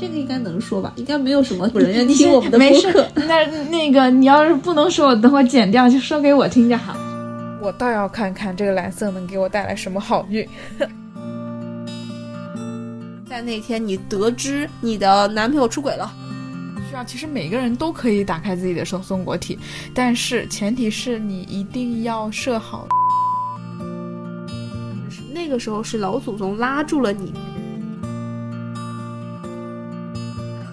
这个应该能说吧？应该没有什么人愿 听我们的没事播客。，那那个你要是不能说，我等会剪掉，就说给我听就好。我倒要看看这个蓝色能给我带来什么好运。在那天你得知你的男朋友出轨了，需要，其实每个人都可以打开自己的松松果体，但是前提是你一定要设好。那个时候是老祖宗拉住了你。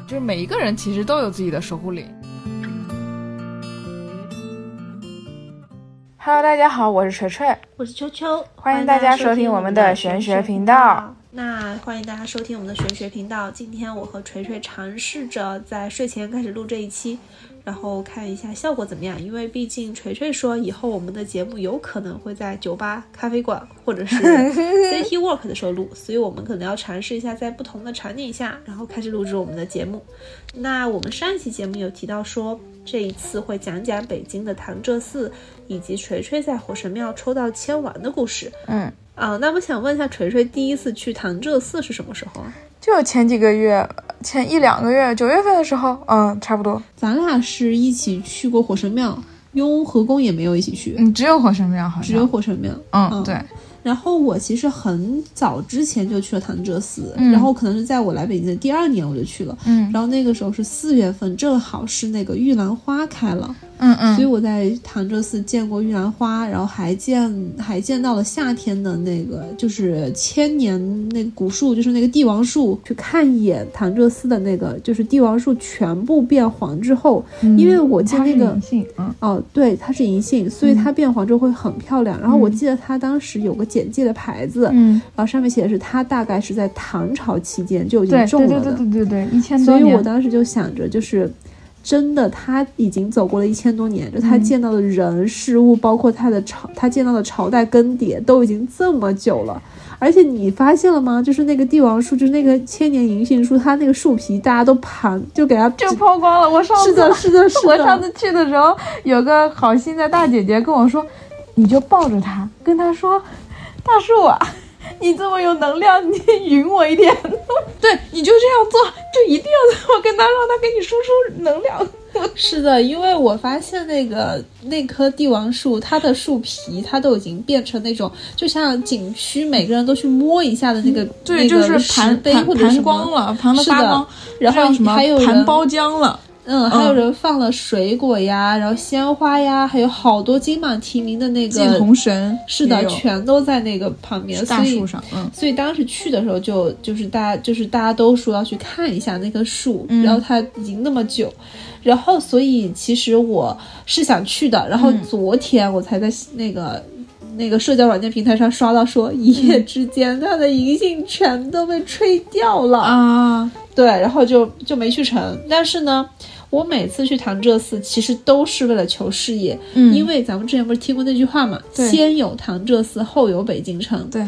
就是每一个人其实都有自己的守护灵。Hello，大家好，我是锤锤。我是秋秋，欢迎大家收听我们的玄学频道。那欢迎大家收听我们的玄学频道。今天我和锤锤尝试着在睡前开始录这一期，然后看一下效果怎么样。因为毕竟锤锤说以后我们的节目有可能会在酒吧、咖啡馆或者是 City Walk 的时候录，所以我们可能要尝试一下在不同的场景下，然后开始录制我们的节目。那我们上一期节目有提到说，这一次会讲讲北京的潭柘寺以及锤锤在火神庙抽到签王的故事。嗯，啊，那我想问一下，锤锤第一次去潭柘寺是什么时候啊？就前几个月，前一两个月，九月份的时候，嗯，差不多。咱俩是一起去过火神庙，雍和宫也没有一起去，嗯，只有火神庙好像。只有火神庙。嗯，嗯对。然后我其实很早之前就去了潭柘寺，嗯然后可能是在我来北京的第二年我就去了。嗯然后那个时候是四月份，正好是那个玉兰花开了，嗯所以嗯，我在潭柘寺见过玉兰花，然后还见还见到了夏天的那个就是千年那个古树，就是那个帝王树。去看一眼潭柘寺的那个就是帝王树全部变黄之后，因为我见那个哦，对，它是银杏，所以它变黄之后会很漂亮。然后我记得它当时有个简介的牌子，嗯，然后上面写的是它大概是在唐朝期间就已对对对经种了的。对对对对，一千多年。所以我当时就想着，就是真的，他已经走过了一千多年，就他嗯见到的人事物，包括他的朝，他见到的朝代更迭，都已经这么久了。而且你发现了吗？就是那个帝王树，就是那个千年银杏树，它那个树皮大家都盘，就给它就抛光了。我上次是的，是的，是的。我上次去的时候，有个好心的大姐姐跟我说，你就抱着它，跟她说，大树啊，你这么有能量，你匀我一点。对，你就这样做，就一定要这么跟他，让他给你输出能量。是的，因为我发现那个那棵帝王树，它的树皮它都已经变成那种，就像景区每个人都去摸一下的那个，对，那就是个盘盘盘光了，盘的是的发光，然后叫什么还有盘包浆了。嗯，还有嗯人放了水果呀，然后鲜花呀，还有好多金榜题名的那祭个，红神是的，全都在那个旁边，大树上，嗯。所以当时去的时候就就是大家就是大家都说要去看一下那棵树，嗯。然后它已经那么久，然后所以其实我是想去的，然后嗯。昨天我才在那个。那个社交软件平台上刷到说，一夜之间它的银杏全都被吹掉了。啊，对，然后就就没去成。但是呢，我每次去潭柘寺其实都是为了求事业，嗯。因为咱们之前不是听过那句话嘛，对。先有潭柘寺，后有北京城。对，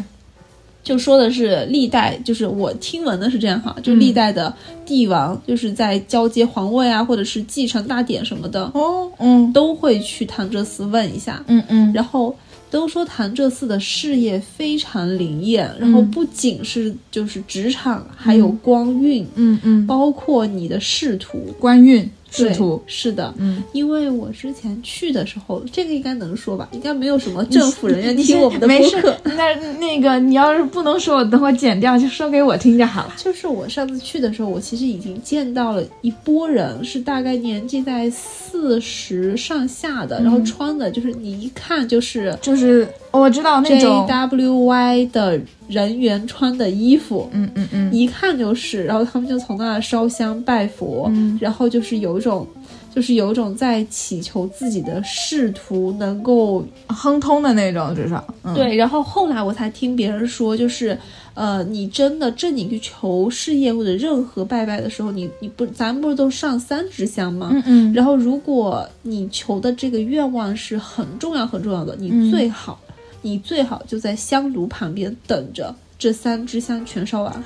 就说的是历代，就是我听闻的是这样哈，就嗯。历代的帝王，就是在交接皇位啊，或者是继承大典什么的，哦，嗯。都会去潭柘寺问一下。嗯嗯，然后都说潭柘寺的事业非常灵验，然后不仅是就是职场，还有光运，嗯嗯，包括你的仕途。官运仕对途，是的，嗯，因为我之前去的时候，这个应该能说吧，应该没有什么政府人员听我们的没事播客。，那那个你要是不能说，我等会剪掉，就说给我听就好了。就是我上次去的时候，我其实已经见到了一波人，是大概年纪在四十上下的，然后穿的就是你一看就是就是我知道那种，JWY 的人员穿的衣服，嗯嗯嗯，一看就是，然后他们就从那儿烧香拜佛，嗯。然后就是有一种，就是有一种在祈求自己的仕途能够亨通的那种，至少，嗯、对。然后后来我才听别人说，就是呃，你真的正经去求事业或者任何拜拜的时候，你你不咱不是都上三支香吗？嗯嗯，然后如果你求的这个愿望是很重要很重要的，你嗯。最好、你最好就在香炉旁边等着这三支香全烧完。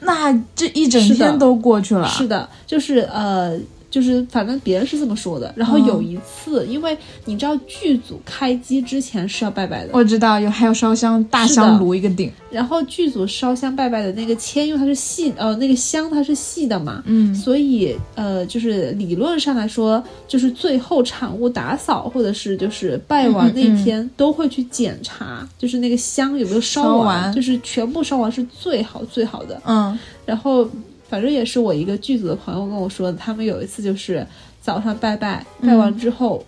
那这一整天都过去了，是的，就是呃，就是反正别人是这么说的。然后嗯。有一次，因为你知道剧组开机之前是要拜拜的，我知道有还有烧香大香炉一个顶，然后剧组烧香拜拜的那个签，因为它是细呃那个香它是细的嘛，嗯。所以呃就是理论上来说，就是最后产物打扫或者是就是拜完那天都会去检查，就是那个香有没有烧完。就是全部烧完是最好最好的。嗯。然后反正也是我一个剧组的朋友跟我说的，他们有一次就是早上拜拜，拜完之后、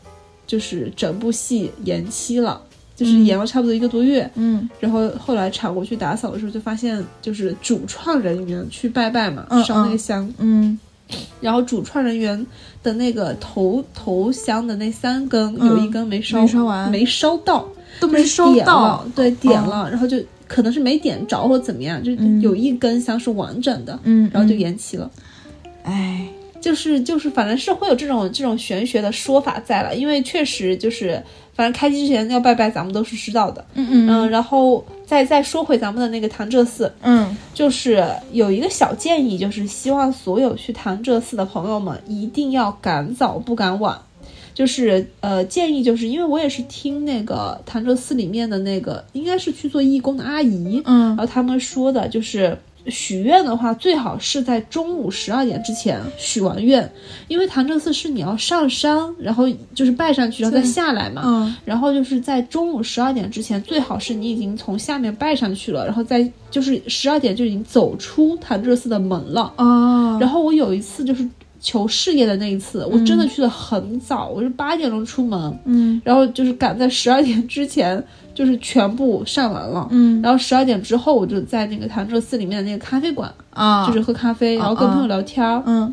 就是整部戏延期了。就是延了差不多一个多月，嗯然后后来场过去打扫的时候，就发现就是主创人员去拜拜嘛，嗯烧那个香，嗯然后主创人员的那个头头香的那三根、嗯有一根没烧，没烧完没烧到，都没烧到，，对，点了，然后就可能是没点着或怎么样，就嗯有一根香是完整的，嗯，然后就嗯延期了。哎，就是就是，反正是会有这种这种玄学的说法在了，因为确实就是，反正开机之前要拜拜，咱们都是知道的。嗯嗯嗯，然后再再说回咱们的那个潭柘寺，嗯就是有一个小建议，就是希望所有去潭柘寺的朋友们一定要赶早不赶晚。就是呃，建议就是因为我也是听那个潭柘寺里面的那个，应该是去做义工的阿姨，嗯然后他们说的就是许愿的话，最好是在中午十二点之前许完愿，因为潭柘寺是你要上山，然后就是拜上去，然后再下来嘛。嗯然后就是在中午十二点之前，最好是你已经从下面拜上去了，然后再就是十二点就已经走出潭柘寺的门了。哦，然后我有一次就是求事业的那一次，我真的去的很早，我是八点钟出门，嗯然后就是赶在十二点之前，就是全部上完了。嗯然后十二点之后，我就在那个潭柘寺里面的那个咖啡馆，啊，就是喝咖啡，然后跟朋友聊天儿。嗯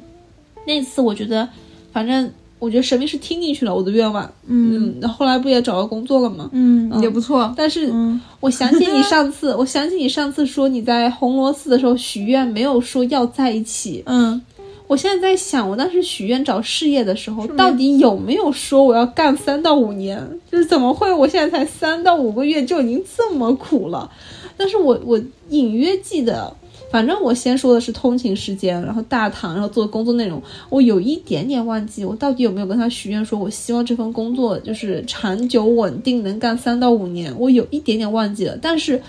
那次我觉得，反正我觉得神明是听进去了我的愿望。嗯嗯，那后来不也找到工作了吗？嗯也不错，但是嗯我想起你上次，我想起你上次说你在红螺寺的时候许愿，没有说要在一起。嗯，我现在在想，我当时许愿找事业的时候，到底有没有说我要干三到五年？就是怎么会我现在才三到五个月就已经这么苦了？但是我我隐约记得，反正我先说的是通勤时间，然后大堂，然后做工作内容，我有一点点忘记我到底有没有跟他许愿，说我希望这份工作就是长久稳定，能干三到五年，我有一点点忘记了，但是。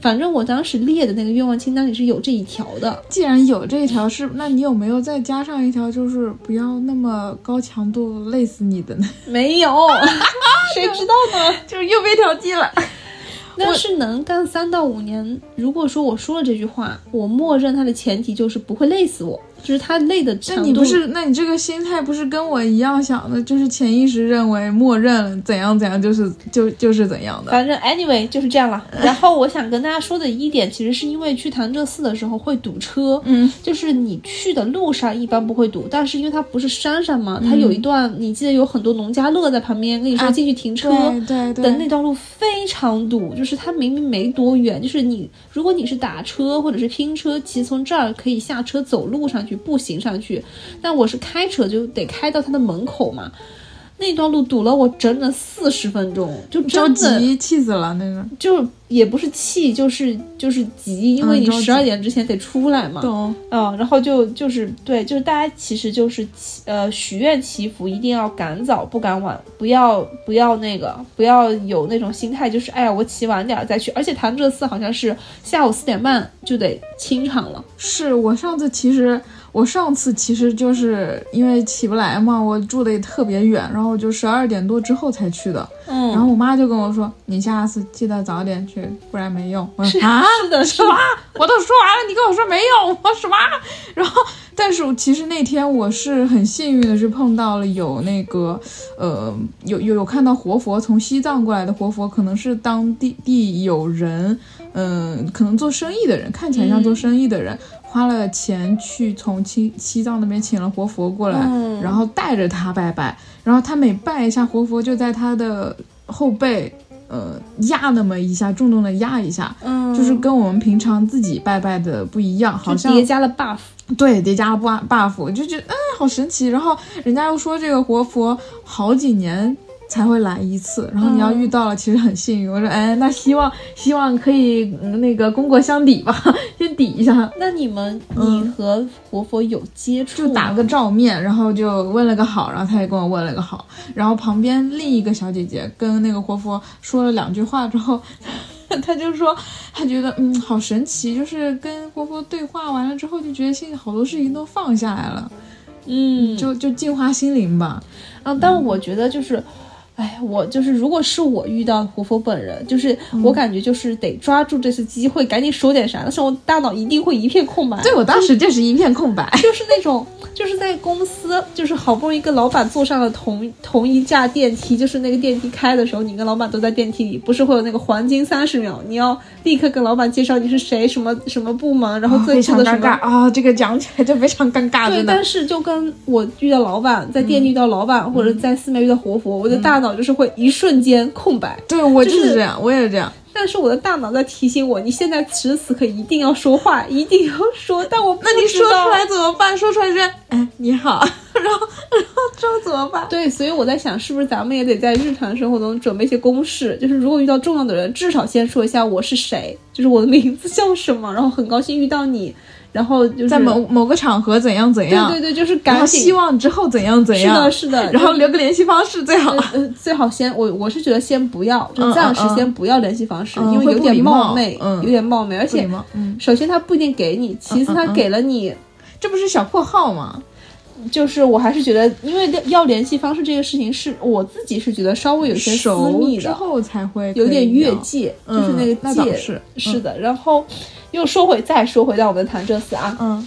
反正我当时列的那个愿望清单里是有这一条的，既然有这一条是，那你有没有再加上一条，就是不要那么高强度累死你的呢？没有，谁知道呢？就是又被调剂了。但是能干三到五年，如果说我说了这句话，我默认它的前提就是不会累死我，就是他累的那强度。你不是，那你这个心态不是跟我一样想的，就是潜意识认为默认怎样怎样就是就就是怎样的。反正 anyway 就是这样了。然后我想跟大家说的一点，其实是因为去潭柘寺的时候会堵车，嗯，就是你去的路上一般不会堵，但是因为它不是山上嘛，嗯它有一段你记得有很多农家乐在旁边跟你说啊进去停车。对对对，的那段路非常堵，就是它明明没多远，就是你如果你是打车或者是拼车，其实从这儿可以下车走路上去，步行上去，但我是开车就得开到他的门口嘛。那段路堵了我整整四十分钟，就着急气死了那个。就也不是气，就是就是急，因为你十二点之前得出来嘛。懂，嗯，然后就就是对，就是大家其实就是祈呃许愿祈福一定要赶早不赶晚，不要不要那个不要有那种心态，就是哎呀我起晚点儿再去，而且潭柘寺好像是下午四点半就得清场了。是我上次其实我上次其实就是因为起不来嘛，我住的也特别远，然后我就十二点多之后才去的。嗯，然后我妈就跟我说：“你下次记得早点去，不然没用。”我说：“啊，是的，什么？我都说完了，你跟我说没用，我什么？”然后，但是其实那天我是很幸运的，是碰到了有那个呃，有有有看到活佛从西藏过来的活佛，可能是当地地有人，嗯、可能做生意的人，看起来像做生意的人。花了钱去从西西藏那边请了活佛过来，嗯然后带着他拜拜，然后他每拜一下活佛，就在他的后背，呃，压那么一下，重重的压一下，嗯，就是跟我们平常自己拜拜的不一样，好像叠加了 buff。对叠加了 buff buff，我就觉得嗯好神奇。然后人家又说这个活佛好几年才会来一次，然后你要遇到了，其实很幸运。我说，哎，那希望希望可以、嗯那个功过相抵吧，先抵一下。那你们，你和活佛有接触吗？就打了个照面，然后就问了个好，然后他也跟我问了个好，然后旁边另一个小姐姐跟那个活佛说了两句话之后，他就说他觉得嗯好神奇，就是跟活佛对话完了之后，就觉得心里好多事情都放下来了，嗯，就就净化心灵吧。啊，但我觉得就是，哎，我就是，如果是我遇到活佛本人，就是我感觉就是得抓住这次机会，赶紧说点啥，但是我大脑一定会一片空白。对我当时就是一片空白。就是那种，就是在公司，就是好不容易跟老板坐上了同同一架电梯，就是那个电梯开的时候，你跟老板都在电梯里，不是会有那个黄金三十秒，你要立刻跟老板介绍你是谁，什么什么部门，然后最非常尴初的什么。尬啊、这个讲起来就非常尴尬，对，但。是就跟我遇到老板，在店里遇到老板，或者在寺庙遇到活佛，我的大脑就是会一瞬间空白。对我就就是是这样，我也是这样。但是我的大脑在提醒我，你现在此时此刻一定要说话，一定要说。但我不那你说出来怎么办？说出来是哎你好，然后然后之后怎么办？对，所以我在想，是不是咱们也得在日常生活中准备一些公式，就是如果遇到重要的人，至少先说一下我是谁，就是我的名字叫什么，然后很高兴遇到你，然后就是在某某个场合怎样怎样，对对对，就是赶紧希望之后怎样怎样，是的，是的，然后留个联系方式最好。最好先我我是觉得先不要，就嗯暂时先不要联系方式，嗯因为有点冒昧，嗯有点冒昧，而且首先他不一定给你，其次他给了你，这不是小括号吗？就是我还是觉得，因为要联系方式这个事情是我自己是觉得稍微有些私密的，之后才会有点越越界，嗯就是那个界，是是的。然后又说回再说回到我们的潭柘寺啊，嗯。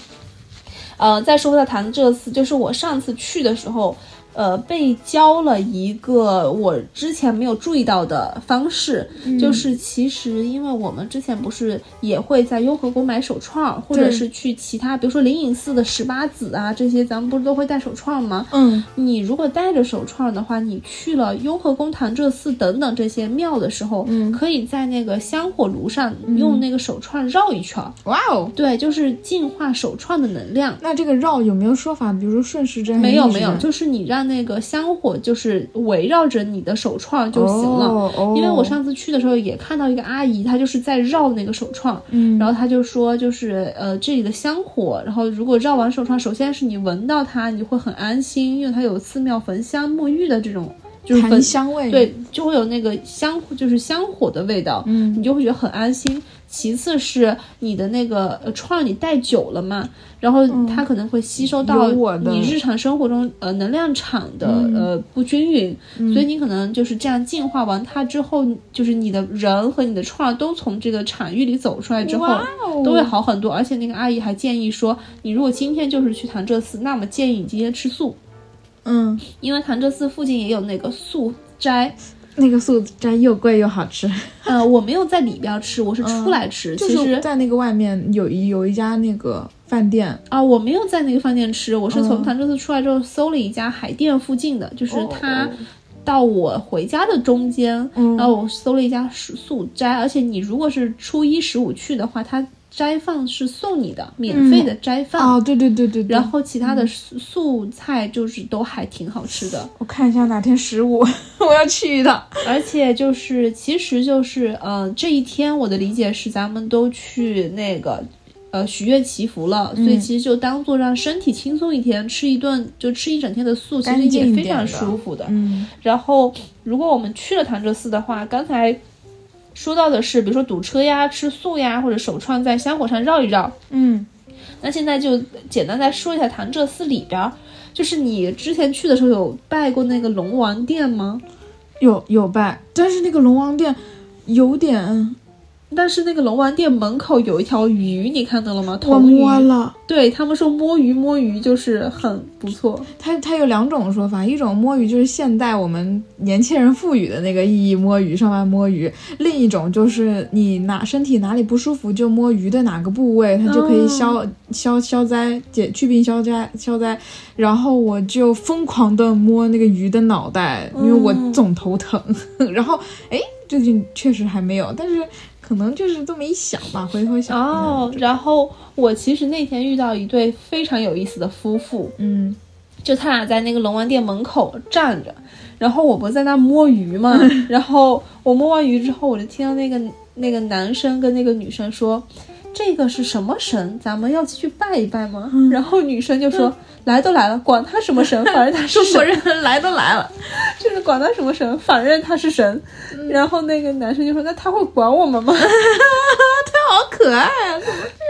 呃，再说回到潭柘寺，就是我上次去的时候，呃，被教了一个我之前没有注意到的方式，嗯就是其实因为我们之前不是也会在雍和宫买手串，或者是去其他，比如说灵隐寺的十八子啊这些，咱们不是都会戴手串吗？嗯你如果带着手串的话，你去了雍和宫、潭柘寺等等这些庙的时候，嗯可以在那个香火炉上用那个手串绕一圈，哇哦，对，就是净化手串的能量。那这个绕有没有说法？比如说顺时针没有没有，就是你让那个香火就是围绕着你的手串就行了。哦哦因为我上次去的时候也看到一个阿姨，她就是在绕那个手串，嗯然后她就说，就是呃这里的香火，然后如果绕完手串，首先是你闻到它，你会很安心，因为它有寺庙焚香沐浴的这种，就是焚檀香味，对，就会有那个香，就是香火的味道，嗯你就会觉得很安心。其次是你的那个呃串你戴久了嘛，然后它可能会吸收到你日常生活中呃能量场的、嗯呃不均匀，所以你可能就是这样净化完它之后，就是你的人和你的串都从这个场域里走出来之后。哦，都会好很多，而且那个阿姨还建议说，你如果今天就是去潭柘寺，那么建议你今天吃素，嗯，因为潭柘寺附近也有那个素斋，那个素斋又贵又好吃，呃，我没有在里边吃，我是出来吃。嗯就其实是在那个外面有一有一家那个饭店，啊，我没有在那个饭店吃，我是从嗯潭柘寺出来之后搜了一家海淀附近的，就是哦。它到我回家的中间，嗯。然后我搜了一家素素斋，而且你如果是初一十五去的话，它斋饭是送你的，免费的斋饭。哦，对对对对对，然后其他的素素菜就是都还挺好吃的，我看一下哪天十五 我要去一趟，而且就是其实就是呃这一天我的理解是咱们都去那个呃许愿祈福了，所以其实就当做让身体轻松一天，吃一顿就吃一整天的素，其实也非常舒服的。嗯。然后如果我们去了潭柘寺的话，刚才说到的是比如说堵车呀、吃素呀，或者手串在香火上绕一绕，嗯，那现在就简单再说一下潭柘寺里边儿。就是你之前去的时候有拜过那个龙王殿吗？有有拜，但是那个龙王殿有点，但是那个龙王殿门口有一条鱼，你看到了吗？我。摸了。对他们说摸鱼摸鱼就是很不错。它它有两种说法，一种摸鱼就是现代我们年轻人赋予的那个意义，摸鱼上班摸鱼；另一种就是你哪身体哪里不舒服就摸鱼的哪个部位，它就可以消、消消灾解去病消灾消灾。然后我就疯狂的摸那个鱼的脑袋，因为我总头疼。然后哎，最近确实还没有，但是可能就是这么一想吧，回头想哦，然后我其实那天遇到一对非常有意思的夫妇，嗯就他俩在那个龙王殿门口站着，然后我不在那摸鱼嘛，然后我摸完鱼之后，我就听到那个那个男生跟那个女生说。这个是什么神？咱们要去拜一拜吗？然后女生就说：“来都来了，管他什么神，反正他是中国人来都来了，就是管他什么神，反正他是神。”然后那个男生就说：“那他会管我们吗？” 他好可爱啊！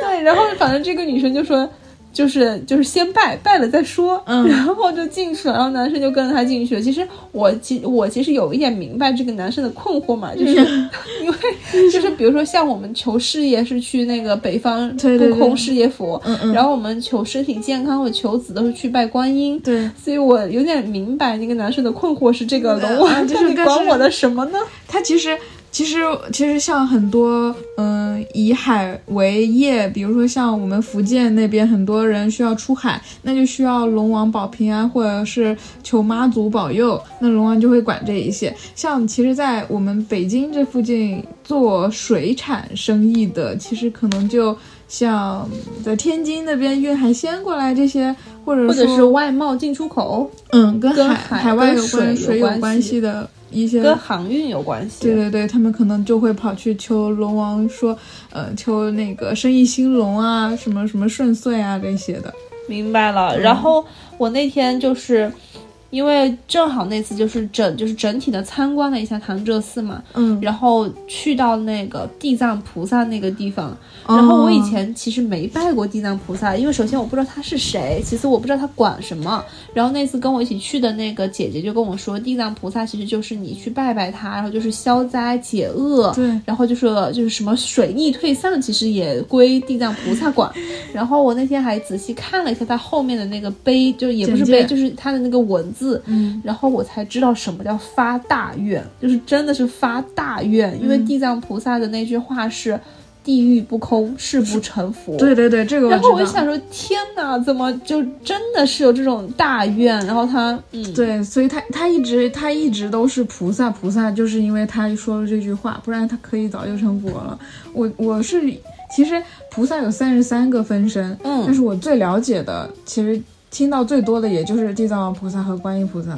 对，然后反正这个女生就说。就是就是先拜拜了再说，嗯，然后就进去了，然后男生就跟着他进去了。其实我其我其实有一点明白这个男生的困惑嘛，就是 因为就是比如说像我们求事业是去那个北方不空事业佛，然后我们求身体健康或求子都是去拜观音，对，所以我有点明白那个男生的困惑是这个龙王就是管我的什么呢？他其实。其实，其实像很多，嗯，以海为业，比如说像我们福建那边，很多人需要出海，那就需要龙王保平安，或者是求妈祖保佑，那龙王就会管这一些。像其实，在我们北京这附近做水产生意的，其实可能就像在天津那边运海鲜过来这些，或者或者是外贸进出口，嗯，跟海海外有关水有关系的。一些跟航运有关系，对对对，他们可能就会跑去求龙王，说，呃，求那个生意兴隆啊，什么什么顺遂啊这些的。明白了。然后我那天就是。因为正好那次就是整就是整体的参观了一下潭柘寺嘛，嗯，然后去到那个地藏菩萨那个地方，然后我以前其实没拜过地藏菩萨，因为首先我不知道他是谁，其次我不知道他管什么。然后那次跟我一起去的那个姐姐就跟我说，地藏菩萨其实就是你去拜拜他，然后就是消灾解厄，对，然后就是就是什么水逆退散，其实也归地藏菩萨管。然后我那天还仔细看了一下他后面的那个碑，就也不是碑，就是他的那个文字。字，嗯，然后我才知道什么叫发大愿，就是真的是发大愿，因为地藏菩萨的那句话是“地狱不空，誓不成佛”。对对对，这个。然后我就想说，天哪，怎么就真的是有这种大愿？然后他，嗯，对，所以他他一直他一直都是菩萨，菩萨就是因为他说了这句话，不然他可以早就成佛了。我我是其实菩萨有三十三个分身，嗯，但是我最了解的其实。听到最多的也就是地藏王菩萨和观音菩萨，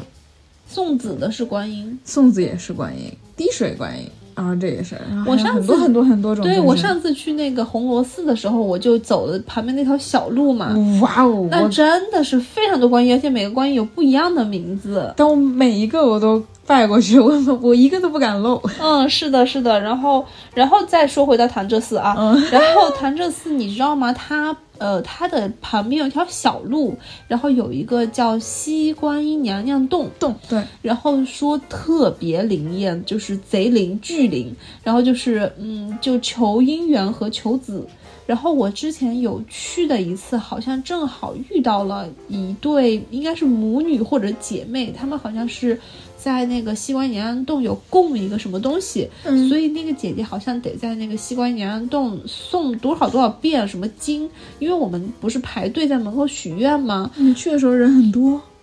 送子的是观音，送子也是观音，滴水观音，啊这也是。我上次很多很多很多种。对我上次去那个红螺寺的时候，我就走的旁边那条小路嘛。哇哦，那真的是非常多观音，而且每个观音有不一样的名字。但我每一个我都拜过去，我我一个都不敢漏。嗯，是的，是的。然后，然后再说回到潭柘寺啊，嗯然后潭柘寺你知道吗？它。呃，它的旁边有条小路，然后有一个叫西观音娘娘洞洞，对，然后说特别灵验，就是贼灵巨灵，然后就是嗯，就求姻缘和求子。然后我之前有去的一次，好像正好遇到了一对，应该是母女或者姐妹，她们好像是。在那个西关娘娘洞有供一个什么东西，所以那个姐姐好像得在那个西关娘娘洞诵多少多少遍什么经，因为我们不是排队在门口许愿吗？你去的时候人很多。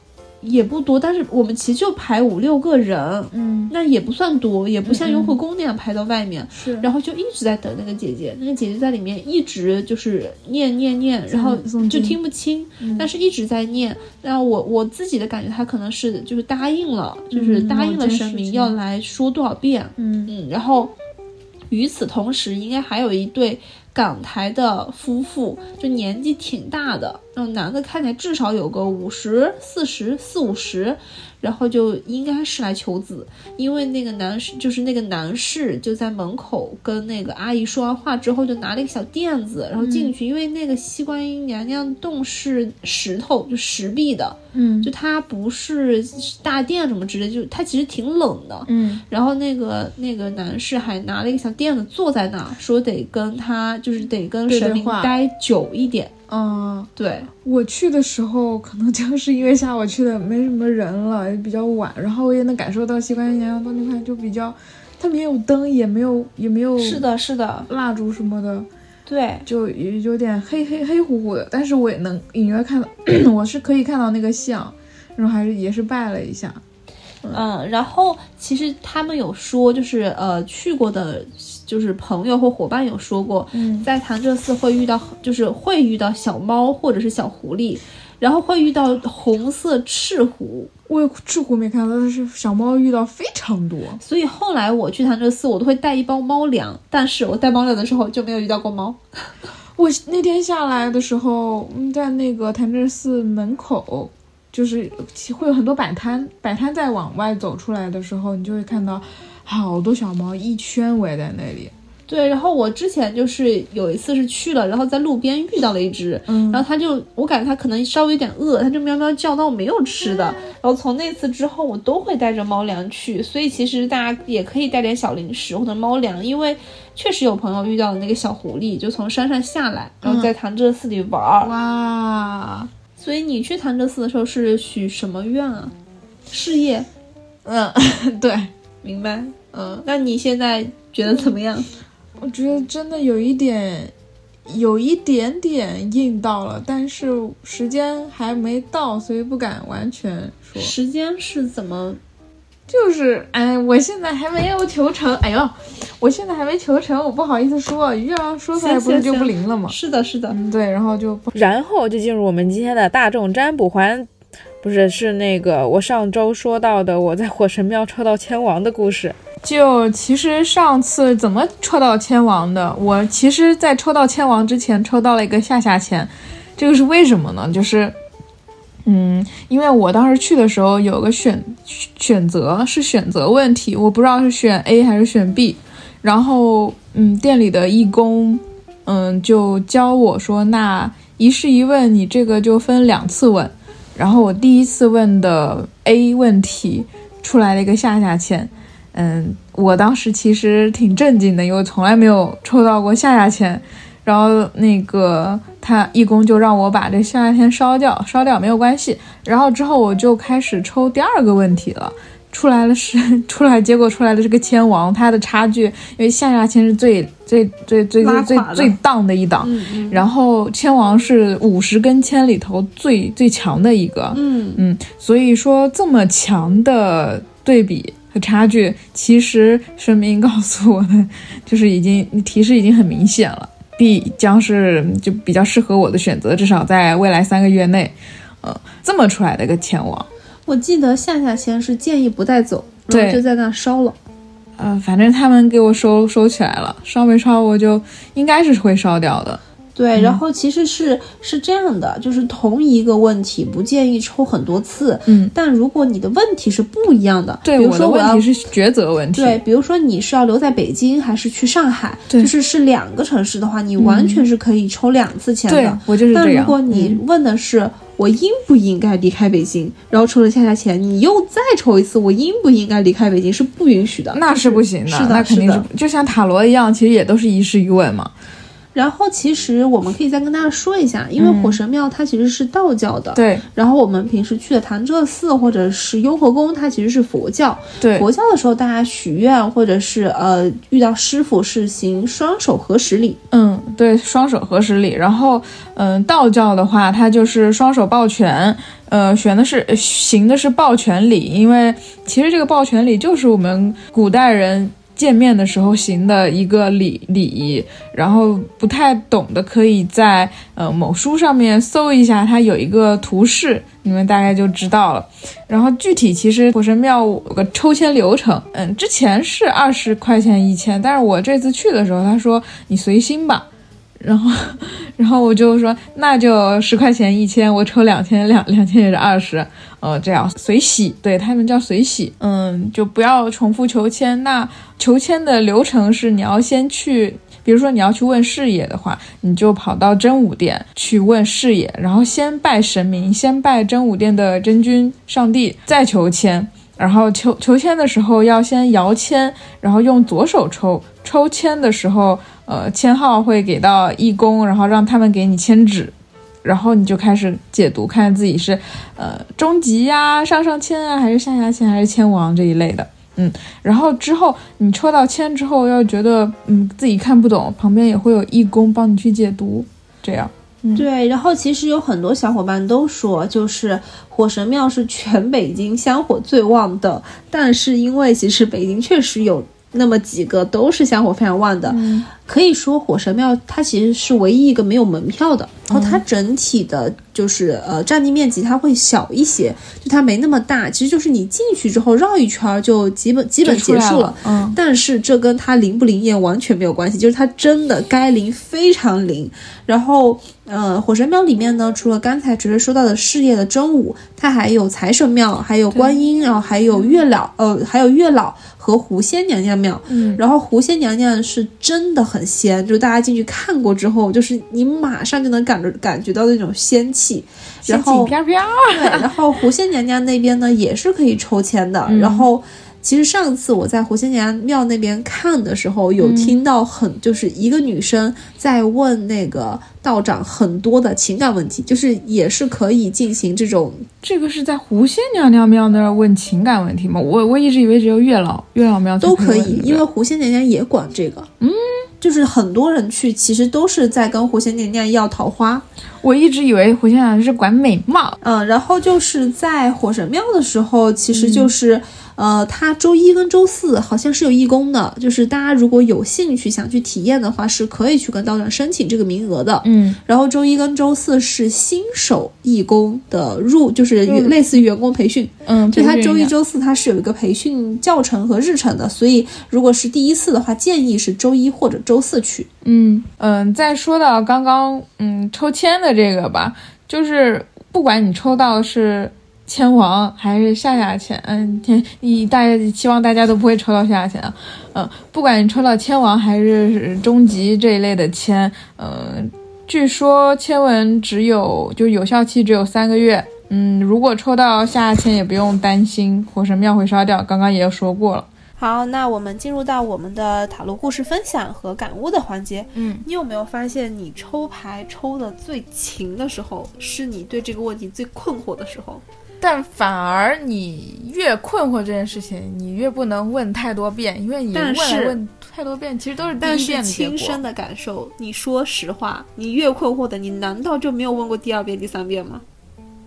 也不多，但是我们其实就排五六个人，嗯，那也不算多，也不像雍和宫那样排到外面，是，然后就一直在等那个姐姐，那个姐姐在里面一直就是念念念，然后就听不清，但是一直在念，然后我我自己的感觉，她可能是就是答应了，就是答应了神明要来说多少遍，嗯。嗯，然后与此同时，应该还有一对。港台的夫妇就年纪挺大的，然后男的看起来至少有个五十四十四五十。然后就应该是来求子，因为那个男士就是那个男士就在门口跟那个阿姨说完话之后，就拿了一个小垫子，然后进去。因为那个西观音娘娘洞是石头，就石壁的，嗯，就它不是大殿什么之类，就它其实挺冷的，嗯。然后那个那个男士还拿了一个小垫子坐在那儿，说得跟他就是得跟神明待久一点。嗯，对。我去的时候，可能就是因为下午去的没什么人了，也比较晚，然后我也能感受到西关娘娘洞那块就比较，它没有灯，也没有也没有，是的，是的，蜡烛什么的，对，就有点黑黑黑乎乎的，但是我也能隐约看到，我是可以看到那个像，然后还是也是拜了一下，嗯，然后其实他们有说，就是呃去过的。就是朋友或伙伴有说过，在潭柘寺会遇到，就是会遇到小猫或者是小狐狸，然后会遇到红色赤狐。我赤狐没看到，但是小猫遇到非常多。所以后来我去潭柘寺，我都会带一包猫粮，但是我带猫粮的时候就没有遇到过猫。我那天下来的时候，在那个潭柘寺门口，就是会有很多摆摊，摆摊在往外走出来的时候，你就会看到好多小猫一圈围在那里。对，然后我之前就是有一次是去了，然后在路边遇到了一只，嗯然后它就我感觉它可能稍微有点饿，它就喵喵叫，但我没有吃的。然后从那次之后，我都会带着猫粮去，所以其实大家也可以带点小零食或者猫粮，因为确实有朋友遇到了那个小狐狸，就从山上下来，然后在潭柘寺里玩儿。哇，所以你去潭柘寺的时候是许什么愿啊？事业，嗯，对，明白？嗯，那你现在觉得怎么样？我觉得真的有一点，有一点点硬到了，但是时间还没到，所以不敢完全说。时间是怎么？就是，哎，我现在还没有求成，哎呦，我现在还没求成，我不好意思说，越要说出来不是就不灵了吗？是的，是的。嗯，对，然后就然后就进入我们今天的大众占卜环，不是是那个我上周说到的我在火神庙抽到千王的故事。就其实上次怎么抽到千王的？我其实，在抽到千王之前，抽到了一个下下签，这个是为什么呢？就是，嗯，因为我当时去的时候有个选选择是选择问题，我不知道是选 A 还是选 B，然后嗯，店里的义工嗯就教我说，那一试一问，你这个就分两次问，然后我第一次问的 A 问题出来了一个下下签。嗯，我当时其实挺震惊的，因为从来没有抽到过下下签。然后那个他义工就让我把这下下签烧掉，烧掉没有关系。然后之后我就开始抽第二个问题了，出来了是 出来，结果出来的是个签王，它的差距，因为下下签是最最最最最最最荡的一档，然后签王是五十根签里头最最强的一个，嗯，嗯，所以说这么强的对比和差距，其实神明告诉我的就是已经提示已经很明显了，B 将是就比较适合我的选择，至少在未来三个月内，呃，这么出来的一个前往，我记得夏夏先是建议不带走，然对后就在那烧了。呃，反正他们给我收收起来了，烧没烧我就应该是会烧掉的，对，然后其实是是这样的，就是同一个问题不建议抽很多次，嗯，但如果你的问题是不一样的，对，比如说我要问题是抉择问题，对，比如说你是要留在北京还是去上海，对就是是两个城市的话，你完全是可以抽两次签对的。我就是但如果你嗯问的是、我应不应该离开北京，然后抽了下下签，你又再抽一次，我应不应该离开北京是不允许的，那是不行的，是的那肯定是就像塔罗一样，其实也都是一事一问嘛。然后其实我们可以再跟大家说一下，因为火神庙它其实是道教的，嗯对然后我们平时去的潭柘寺或者是雍和宫，它其实是佛教。对，佛教的时候，大家许愿或者是呃遇到师傅是行双手合十礼。嗯，对，双手合十礼。然后，嗯、道教的话，它就是双手抱拳，呃，选的是呃行的是抱拳礼，因为其实这个抱拳礼就是我们古代人。见面的时候行的一个礼礼仪，然后不太懂的可以在呃某书上面搜一下，它有一个图示，你们大概就知道了。然后具体其实火神庙有个抽签流程，嗯，之前是二十块钱一签，但是我这次去的时候，他说你随心吧，然后，然后我就说那就十块钱一千，我抽两千，两两千也是二十，呃，这样随喜，对他们叫随喜，嗯，就不要重复求签。那求签的流程是你要先去。比如说你要去问事业的话，你就跑到真武殿去问事业，然后先拜神明，先拜真武殿的真君上帝，再求签。然后求求签的时候要先摇签，然后用左手抽。抽签的时候，呃，签号会给到义工，然后让他们给你签纸，然后你就开始解读，看自己是呃中级呀、上上签啊，还是下下签，还是签王这一类的。嗯，然后之后你抽到签之后，要觉得嗯自己看不懂，旁边也会有义工帮你去解读，这样。对，然后其实有很多小伙伴都说，就是火神庙是全北京香火最旺的，但是因为其实北京确实有那么几个都是香火非常旺的，可以说火神庙它其实是唯一一个没有门票的，然后它整体的就是呃占地面积它会小一些，就它没那么大，其实就是你进去之后绕一圈儿就基本基本结束了。嗯，但是这跟它灵不灵验完全没有关系，就是它真的该灵非常灵。然后，呃，火神庙里面呢，除了刚才直接说到的事业的真武，它还有财神庙，还有观音，然后还有月老，呃，还有月老和狐仙娘娘庙。嗯，然后狐仙娘娘是真的很仙，就是大家进去看过之后，就是你马上就能感着感觉到那种仙气。然后飘飘，对，然后狐仙娘娘那边呢也是可以抽签的。然后其实上次我在狐仙娘娘庙那边看的时候，有听到很就是一个女生在问那个道长很多的情感问题，就是也是可以进行这种这个是在狐仙娘娘庙那儿问情感问题吗？我我一直以为只有月老月老庙才都可以因为狐仙娘娘也管这个。嗯。就是很多人去，其实都是在跟狐仙娘娘要桃花。我一直以为狐仙娘娘是管美貌。嗯，然后就是在火神庙的时候，其实就是、呃，它周一跟周四好像是有义工的，就是大家如果有兴趣想去体验的话，是可以去跟道长申请这个名额的。嗯，然后周一跟周四是新手义工的入，就是类似于员工培训。嗯，就它周一、周四它是有一个培训教程和日程的，所以如果是第一次的话，建议是周一或者周四去。嗯嗯，再说到刚刚嗯抽签的这个吧，就是不管你抽到是签王还是下下签，嗯，天你大家希望大家都不会抽到下下签啊，嗯，不管你抽到签王还是终极这一类的签，嗯，据说签文只有就有效期只有三个月。嗯，如果抽到下下签也不用担心火神庙会烧掉，刚刚也有说过了。好，那我们进入到我们的塔罗故事分享和感悟的环节。嗯，你有没有发现，你抽牌抽的最勤的时候，是你对这个问题最困惑的时候？但反而你越困惑这件事情，你越不能问太多遍，因为你问来问太多遍，其实都是第一遍的。亲身的感受，你说实话，你越困惑的，你难道就没有问过第二遍、第三遍吗？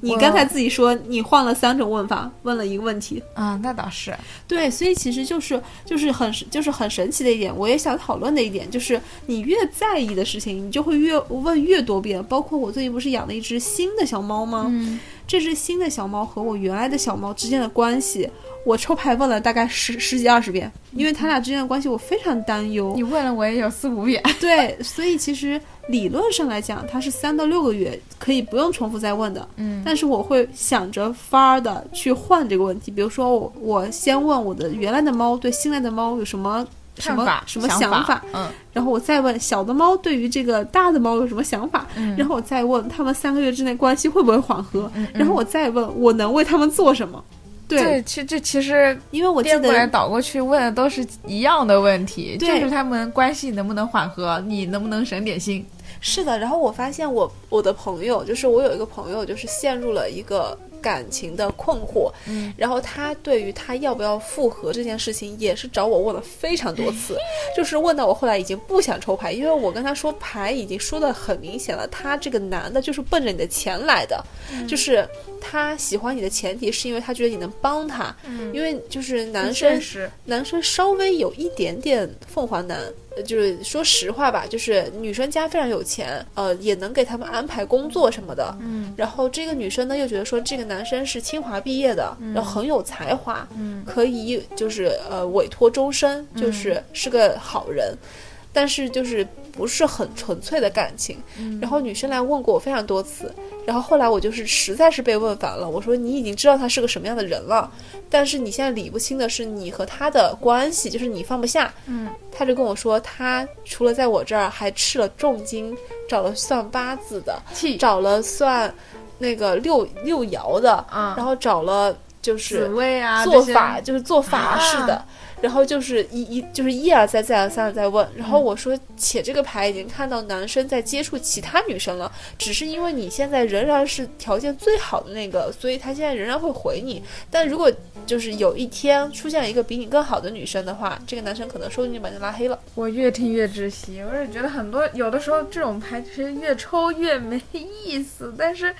你刚才自己说你换了三种问法，问了一个问题，啊，那倒是。对，所以其实就是就是很就是很神奇的一点，我也想讨论的一点就是，你越在意的事情，你就会越问越多遍。包括我最近不是养了一只新的小猫吗？嗯，这只新的小猫和我原来的小猫之间的关系，我抽牌问了大概十十几二十遍，因为它俩之间的关系我非常担忧。你问了我也有四五遍。对，所以其实理论上来讲，它是三到六个月可以不用重复再问的。嗯但是我会想着法儿的去换这个问题，比如说我我先问我的原来的猫对新来的猫有什么什么看法什么想想法，嗯。然后我再问小的猫对于这个大的猫有什么想法，嗯。然后我再问他们三个月之内关系会不会缓和，嗯然后我再问我能为他们做什么。对，其实这其实因为我记颠过来倒过去问的都是一样的问题，就是他们关系能不能缓和，你能不能省点心。是的，然后我发现我我的朋友，就是我有一个朋友，就是陷入了一个感情的困惑，嗯，然后他对于他要不要复合这件事情，也是找我问了非常多次，就是问到我后来已经不想抽牌，因为我跟他说牌已经说的很明显了，他这个男的就是奔着你的钱来的，就是他喜欢你的前提是因为他觉得你能帮他，嗯。因为就是男生，男生稍微有一点点凤凰男，呃就是说实话吧，就是女生家非常有钱，呃，也能给他们安排工作什么的。嗯。然后这个女生呢，又觉得说这个男生是清华毕业的，然后很有才华，嗯。可以就是呃委托终身，就是是个好人。但是就是不是很纯粹的感情，然后女生来问过我非常多次，然后后来我就是实在是被问烦了，我说你已经知道他是个什么样的人了，但是你现在理不清的是你和他的关系，就是你放不下。嗯，他就跟我说，他除了在我这儿，还吃了重金，找了算八字的，找了算那个六六爻的，啊，然后找了就紫是做法，就是做法事的。啊然后就是一一就是一而再再而三的在问，然嗯后我说，且这个牌已经看到男生在接触其他女生了，只是因为你现在仍然是条件最好的那个，所以他现在仍然会回你。但如果就是有一天出现了一个比你更好的女生的话，这个男生可能说不定就把你拉黑了。我越听越窒息，我也觉得很多有的时候这种牌其实越抽越没意思，但是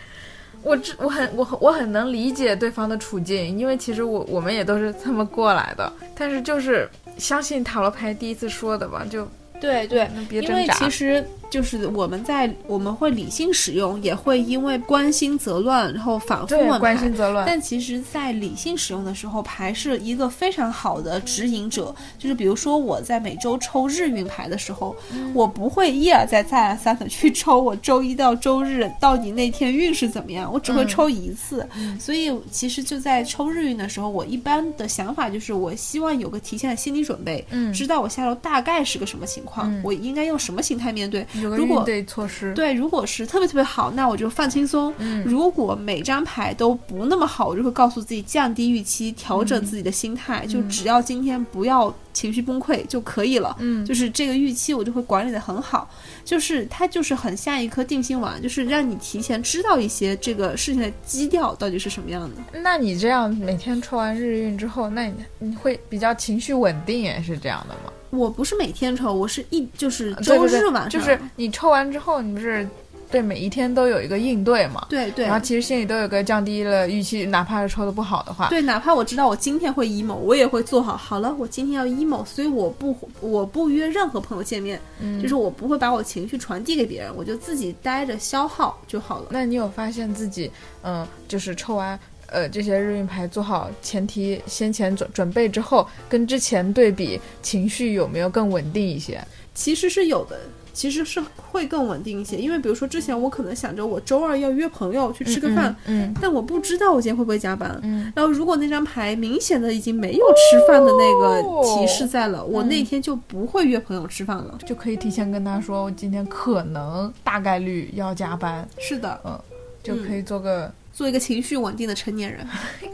我知我很我很我很能理解对方的处境，因为其实我我们也都是这么过来的，但是就是相信塔罗牌第一次说的吧，就对对。因为其实就是我们在我们会理性使用，也会因为关心则乱，然后反复问关心则乱。但其实，在理性使用的时候，牌是一个非常好的指引者。就是比如说，我在每周抽日运牌的时候，我不会一而再、再而三的去抽我周一到周日到底那天运势怎么样，我只会抽一次。所以，其实就在抽日运的时候，我一般的想法就是，我希望有个提前的心理准备，嗯，知道我下周大概是个什么情况，我应该用什么心态面对。如果对措施对，如果是特别特别好，那我就放轻松。嗯，如果每张牌都不那么好，我就会告诉自己降低预期，调整自己的心态，就只要今天不要情绪崩溃就可以了。嗯，就是这个预期我就会管理的很好，就是它就是很像一颗定心丸，就是让你提前知道一些这个事情的基调到底是什么样的。那你这样每天抽完日运之后，那你你会比较情绪稳定，也是这样的吗？我不是每天抽，我是一就是周日晚上，就是你抽完之后，你不是对每一天都有一个应对嘛？对对。然后其实心里都有个降低了预期，哪怕是抽的不好的话。对，哪怕我知道我今天会 emo，我也会做好。好了，我今天要 emo，所以我不我不约任何朋友见面，嗯就是我不会把我情绪传递给别人，我就自己待着消耗就好了。那你有发现自己，嗯，就是抽完。呃，这些日运牌做好前提先前准准备之后，跟之前对比，情绪有没有更稳定一些？其实是有的，其实是会更稳定一些。因为比如说之前我可能想着我周二要约朋友去吃个饭，嗯，但我不知道我今天会不会加班，嗯。然后如果那张牌明显的已经没有吃饭的那个提示在了，我那天就不会约朋友吃饭了，就可以提前跟他说，我今天可能大概率要加班。是的，嗯，就可以做个。做一个情绪稳定的成年人，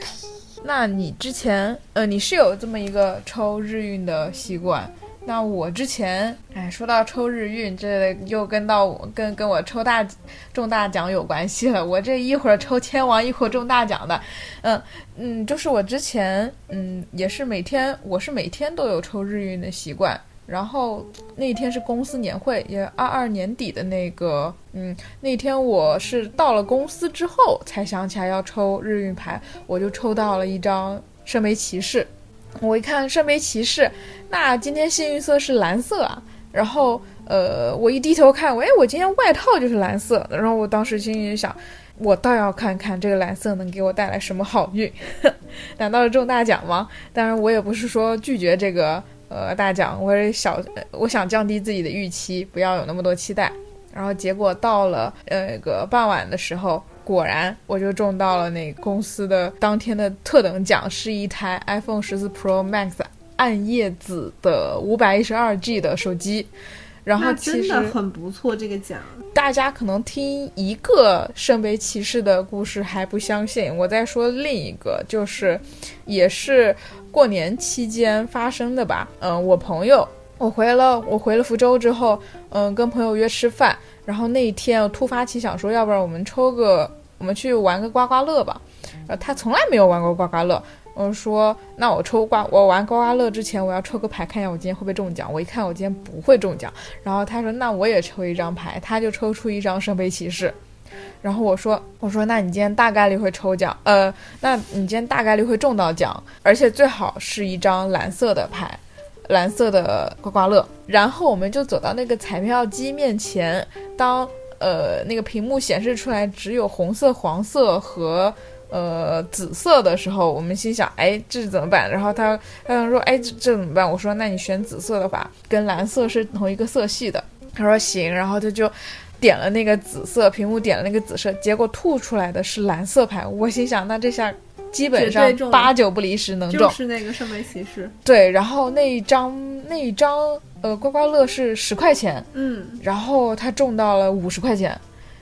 那你之前呃你是有这么一个抽日运的习惯？那我之前哎说到抽日运，这又跟到我跟跟我抽大中大奖有关系了。我这一会儿抽千王，一会儿中大奖的，嗯嗯，就是我之前嗯也是每天我是每天都有抽日运的习惯。然后那天是公司年会，也二二年底的那个，嗯，那天我是到了公司之后才想起来要抽日运牌，我就抽到了一张圣杯骑士。我一看圣杯骑士，那今天幸运色是蓝色啊。然后，呃，我一低头看，哎，我今天外套就是蓝色。然后我当时心里就想，我倒要看看这个蓝色能给我带来什么好运，难道是中大奖吗？当然，我也不是说拒绝这个。呃，大奖，我是小，我想降低自己的预期，不要有那么多期待。然后结果到了呃个傍晚的时候，果然我就中到了那公司的当天的特等奖，是一台 iPhone 十四 Pro Max 暗夜紫的五百一十二 G 的手机。然后其实很不错，这个奖。大家可能听一个圣杯骑士的故事还不相信，我再说另一个，就是也是。过年期间发生的吧，嗯，我朋友，我回了，我回了福州之后，嗯，跟朋友约吃饭，然后那一天我突发奇想说，要不然我们抽个，我们去玩个刮刮乐吧，呃，他从来没有玩过刮刮乐，我说，那我抽刮，我玩刮刮乐之前我要抽个牌，看一下我今天会不会中奖，我一看我今天不会中奖，然后他说，那我也抽一张牌，他就抽出一张圣杯骑士。然后我说，我说，那你今天大概率会抽奖，呃，那你今天大概率会中到奖，而且最好是一张蓝色的牌，蓝色的刮刮乐。然后我们就走到那个彩票机面前，当呃那个屏幕显示出来只有红色、黄色和呃紫色的时候，我们心想，哎，这是怎么办？然后他他说，哎，这这怎么办？我说，那你选紫色的话，跟蓝色是同一个色系的。他说行，然后他就。点了那个紫色屏幕，点了那个紫色，结果吐出来的是蓝色牌。我心想，那这下基本上八九不离十能中。就是那个圣杯骑士。对，然后那一张那一张呃刮刮乐是十块钱，嗯，然后他中到了五十块钱，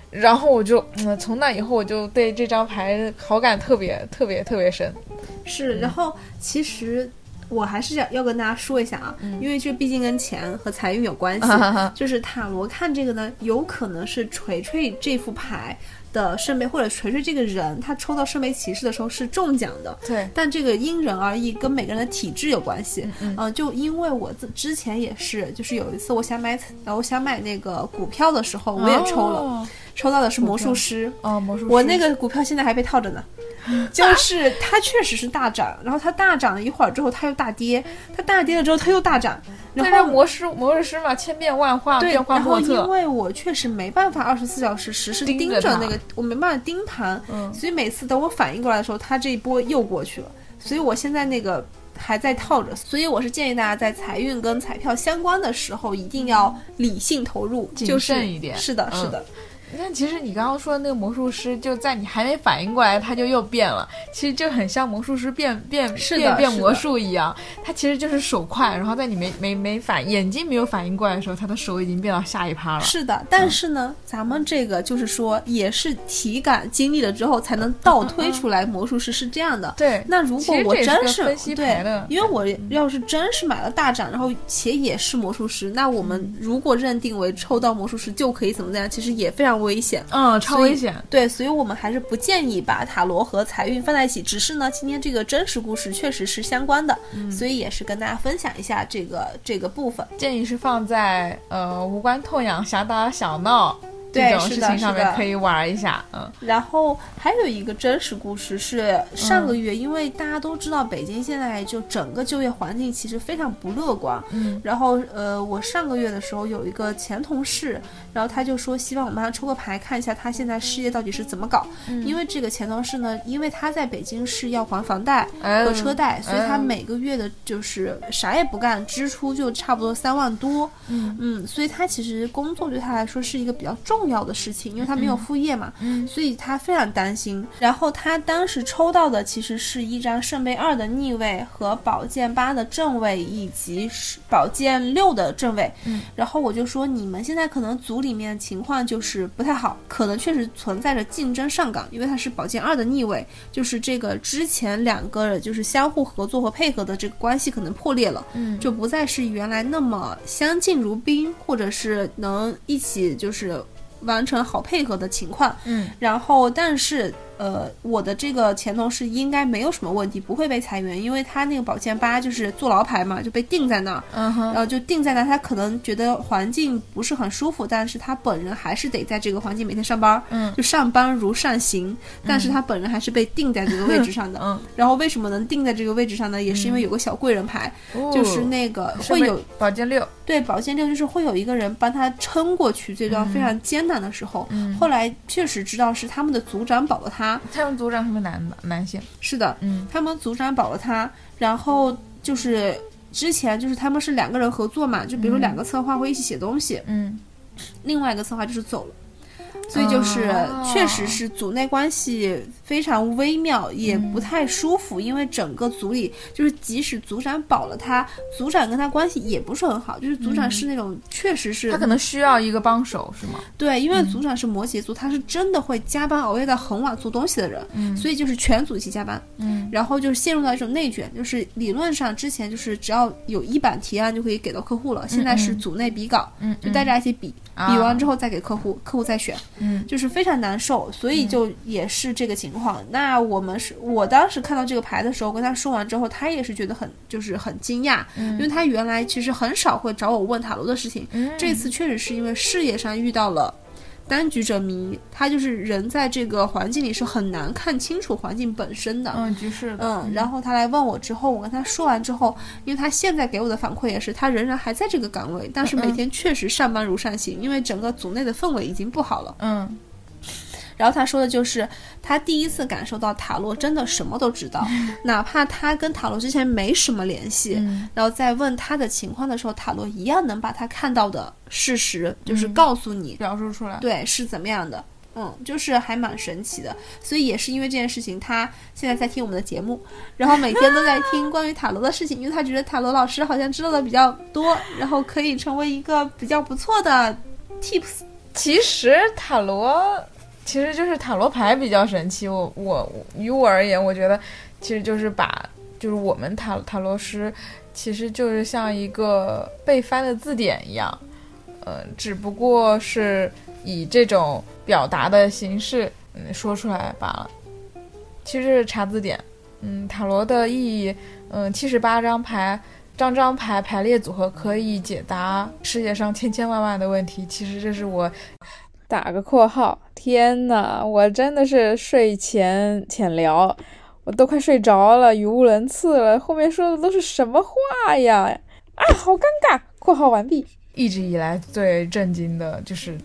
然后我就嗯，从那以后我就对这张牌好感特别特别特别深。是，然后其实。我还是要要跟大家说一下啊，因为这毕竟跟钱和财运有关系。就是塔罗看这个呢，有可能是锤锤这副牌的圣杯，或者锤锤这个人他抽到圣杯骑士的时候是中奖的。对，但这个因人而异，跟每个人的体质有关系。嗯，就因为我之之前也是，就是有一次我想买，我想买那个股票的时候，我也抽了，抽到的是魔术师。哦，魔术师。我那个股票现在还被套着呢。就是它确实是大涨，然后它大涨了一会儿之后，它又大跌，它大跌了之后，它又大涨，然但是后魔师魔术师嘛，千变万化，对，然后因。为我确实没办法二十四小时实时盯着那个，我没办法盯盘，嗯所以每次等我反应过来的时候，它这一波又过去了，所以我现在那个还在套着，所以我是建议大家在财运跟彩票相关的时候，一定要理性投入，谨慎一点是的，嗯是的，那其实你刚刚说的那个魔术师，就在你还没反应过来，他就又变了。其实就很像魔术师变变是的变变魔术一样，他其实就是手快，然后在你没没没反眼睛没有反应过来的时候，他的手已经变到下一趴了。是的。但是呢，咱们这个就是说，也是体感经历了之后才能倒推出来，魔术师是这样的。对，那如果我真是对，因为我要是真是买了大展，然后且也是魔术师，那我们如果认定为抽到魔术师就可以怎么怎么样，其实也非常危险。嗯，超危险。对，所以我们还是不建议把塔罗和财运放在一起。只是呢，今天这个真实故事确实是相关的，嗯所以也是跟大家分享一下这个这个部分。建议是放在呃无关痛痒、小打小闹这种事情上面可以玩一下。嗯，然后还有一个真实故事是上个月，因为大家都知道北京现在就整个就业环境其实非常不乐观。嗯，然后呃，我上个月的时候有一个前同事，然后他就说希望我帮他抽个牌，看一下他现在事业到底是怎么搞。嗯因为这个钱同事呢，因为他在北京市要还房贷嗯和车贷，所以他嗯每个月的就是啥也不干，支出就差不多三万多。嗯嗯，所以他其实工作对他来说是一个比较重要的事情，因为他没有副业嘛，嗯所以他非常担心。然后他当时抽到的其实是一张圣杯二的逆位和宝剑八的正位，以及宝剑六的正位。嗯，然后我就说，你们现在可能组里面情况就是不太好，可能确实存在着竞争上岗，因为它是宝剑二的逆位，就是这个之前两个就是相互合作和配合的这个关系可能破裂了。嗯就不再是原来那么相敬如宾，或者是能一起就是完成好配合的情况。嗯然后，但是呃，我的这个前同事应该没有什么问题，不会被裁员，因为他那个宝剑八就是坐牢牌嘛，就被定在那儿，嗯哼然后就定在那儿。他可能觉得环境不是很舒服，但是他本人还是得在这个环境每天上班，嗯就上班如上行。但是他本人还是被定在这个位置上的。嗯，然后为什么能定在这个位置上呢？也是因为有个小贵人牌，哦就是那个会有宝剑六。对，宝剑六就是会有一个人帮他撑过去这段非常艰难的时候。嗯后来确实知道是他们的组长保了他，他们组长是不是男的男性？是的，嗯他们组长保了他，然后就是之前就是他们是两个人合作嘛，就比如说两个策划会一起写东西，嗯另外一个策划就是走了。所以就是哦。确实是组内关系非常微妙，也不太舒服，因为整个组里就是即使组长保了他，组长跟他关系也不是很好，就是组长是那种确实是他可能需要一个帮手，是吗？对，因为组长是摩羯座，他是真的会加班熬夜到很晚做东西的人，嗯。所以就是全组一起加班，嗯。然后就是陷入到一种内卷，就是理论上之前就是只要有一版提案就可以给到客户了，现在是组内比稿，嗯，就大家一起比，啊比完之后再给客户，客户再选，嗯。就是非常难受，所以就也是这个情况。那我们是我当时看到这个牌的时候，跟他说完之后，他也是觉得很就是很惊讶，因为他原来其实很少会找我问塔罗的事情，嗯。这次确实是因为事业上遇到了。单局者迷，他就是人在这个环境里是很难看清楚环境本身的。嗯局势的嗯，然后他来问我之后，我跟他说完之后，因为他现在给我的反馈也是，他仍然还在这个岗位，但是每天确实上班如上行，因为整个组内的氛围已经不好了。嗯然后他说的就是他第一次感受到塔罗真的什么都知道，哪怕他跟塔罗之前没什么联系，嗯然后在问他的情况的时候，塔罗一样能把他看到的事实就是告诉你，表述出来。对是怎么样的。嗯，就是还蛮神奇的，所以也是因为这件事情，他现在在听我们的节目，然后每天都在听关于塔罗的事情，因为他觉得塔罗老师好像知道的比较多，然后可以成为一个比较不错的 tips。其实塔罗其实就是塔罗牌比较神奇。我我于我而言，我觉得其实就是把就是我们塔塔罗师其实就是像一个被翻的字典一样，呃，只不过是以这种表达的形式嗯说出来罢了。其实是查字典，嗯，塔罗的意义，嗯，七十八张牌。张张牌排列组合可以解答世界上千千万万的问题。其实这是我打个括号，天呐，我真的是睡前浅聊，我都快睡着了，语无伦次了，后面说的都是什么话呀？啊，好尴尬！括号完毕。一直以来最震惊的就是，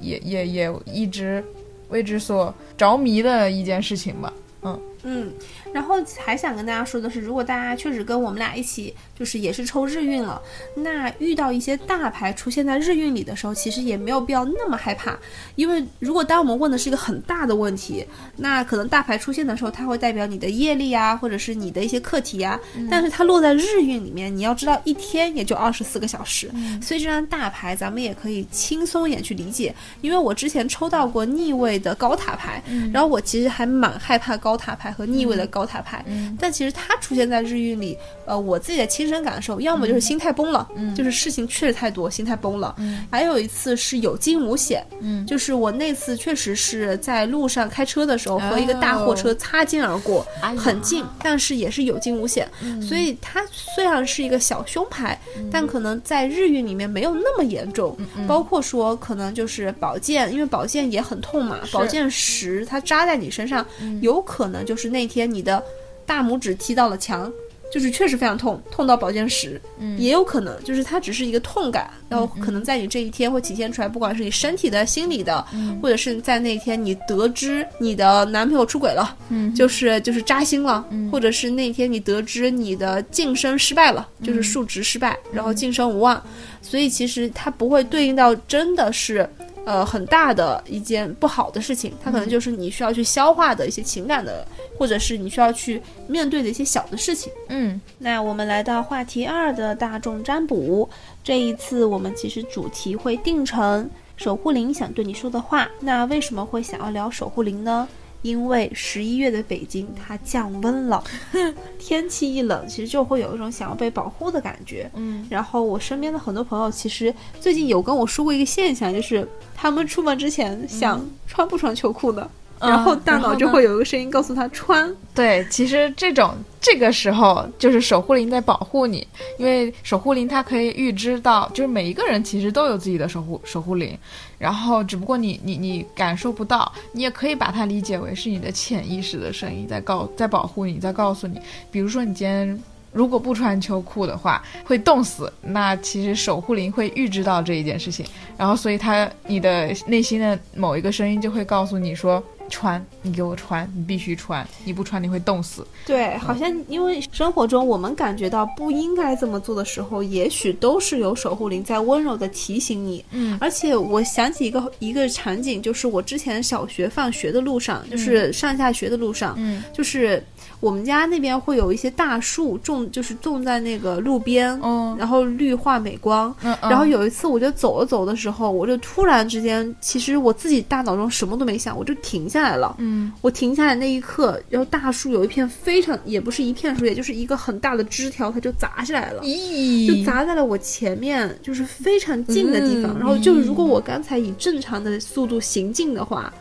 也也也一直为之所着迷的一件事情吧。嗯嗯。然后还想跟大家说的是，如果大家确实跟我们俩一起，就是也是抽日运了，那遇到一些大牌出现在日运里的时候，其实也没有必要那么害怕，因为如果当我们问的是一个很大的问题，那可能大牌出现的时候，它会代表你的业力啊，或者是你的一些课题啊，但是它落在日运里面，你要知道一天也就二十四个小时，所以这张大牌咱们也可以轻松一点去理解，因为我之前抽到过逆位的高塔牌，然后我其实还蛮害怕高塔牌和逆位的高。高塔牌，但其实它出现在日运里，呃，我自己的亲身感受，要么就是心态崩了，就是事情确实太多，心态崩了。还有一次是有惊无险，就是我那次确实是在路上开车的时候和一个大货车擦肩而过，很近，但是也是有惊无险。所以它虽然是一个小凶牌，但可能在日运里面没有那么严重。包括说可能就是宝剑，因为宝剑也很痛嘛，宝剑十它扎在你身上，有可能就是那天你。的大拇指踢到了墙，就是确实非常痛，痛到保健室。嗯，也有可能就是它只是一个痛感，然后可能在你这一天会体现出来，不管是你身体的、心理的，或者是在那天你得知你的男朋友出轨了，嗯，就是就是扎心了，或者是那天你得知你的晋升失败了，就是数值失败，然后晋升无望，所以其实它不会对应到真的是。呃，很大的一件不好的事情，它可能就是你需要去消化的一些情感的，或者是你需要去面对的一些小的事情。嗯，那我们来到话题二的大众占卜，这一次我们其实主题会定成守护灵想对你说的话。那为什么会想要聊守护灵呢？因为十一月的北京它降温了，天气一冷，其实就会有一种想要被保护的感觉。嗯，然后我身边的很多朋友其实最近有跟我说过一个现象，就是他们出门之前想穿不穿秋裤的。然后大脑就会有一个声音告诉他穿。对，其实这种这个时候就是守护灵在保护你，因为守护灵它可以预知到，就是每一个人其实都有自己的守护守护灵，然后只不过你你你感受不到，你也可以把它理解为是你的潜意识的声音在告在保护你，在告诉你，比如说你今天如果不穿秋裤的话会冻死，那其实守护灵会预知到这一件事情，然后所以他你的内心的某一个声音就会告诉你说。穿，你给我穿，你必须穿，你不穿你会冻死。对，好像因为生活中我们感觉到不应该这么做的时候，也许都是有守护灵在温柔的提醒你。嗯，而且我想起一个一个场景，就是我之前小学放学的路上，就是上下学的路上，嗯，就是。我们家那边会有一些大树种，就是种在那个路边，嗯，然后绿化美观。嗯然后有一次，我就走着走的时候，我就突然之间，其实我自己大脑中什么都没想，我就停下来了。嗯，我停下来那一刻，然后大树有一片非常，也不是一片树叶，就是一个很大的枝条，它就砸下来了，咦，就砸在了我前面，就是非常近的地方。然后就如果我刚才以正常的速度行进的话。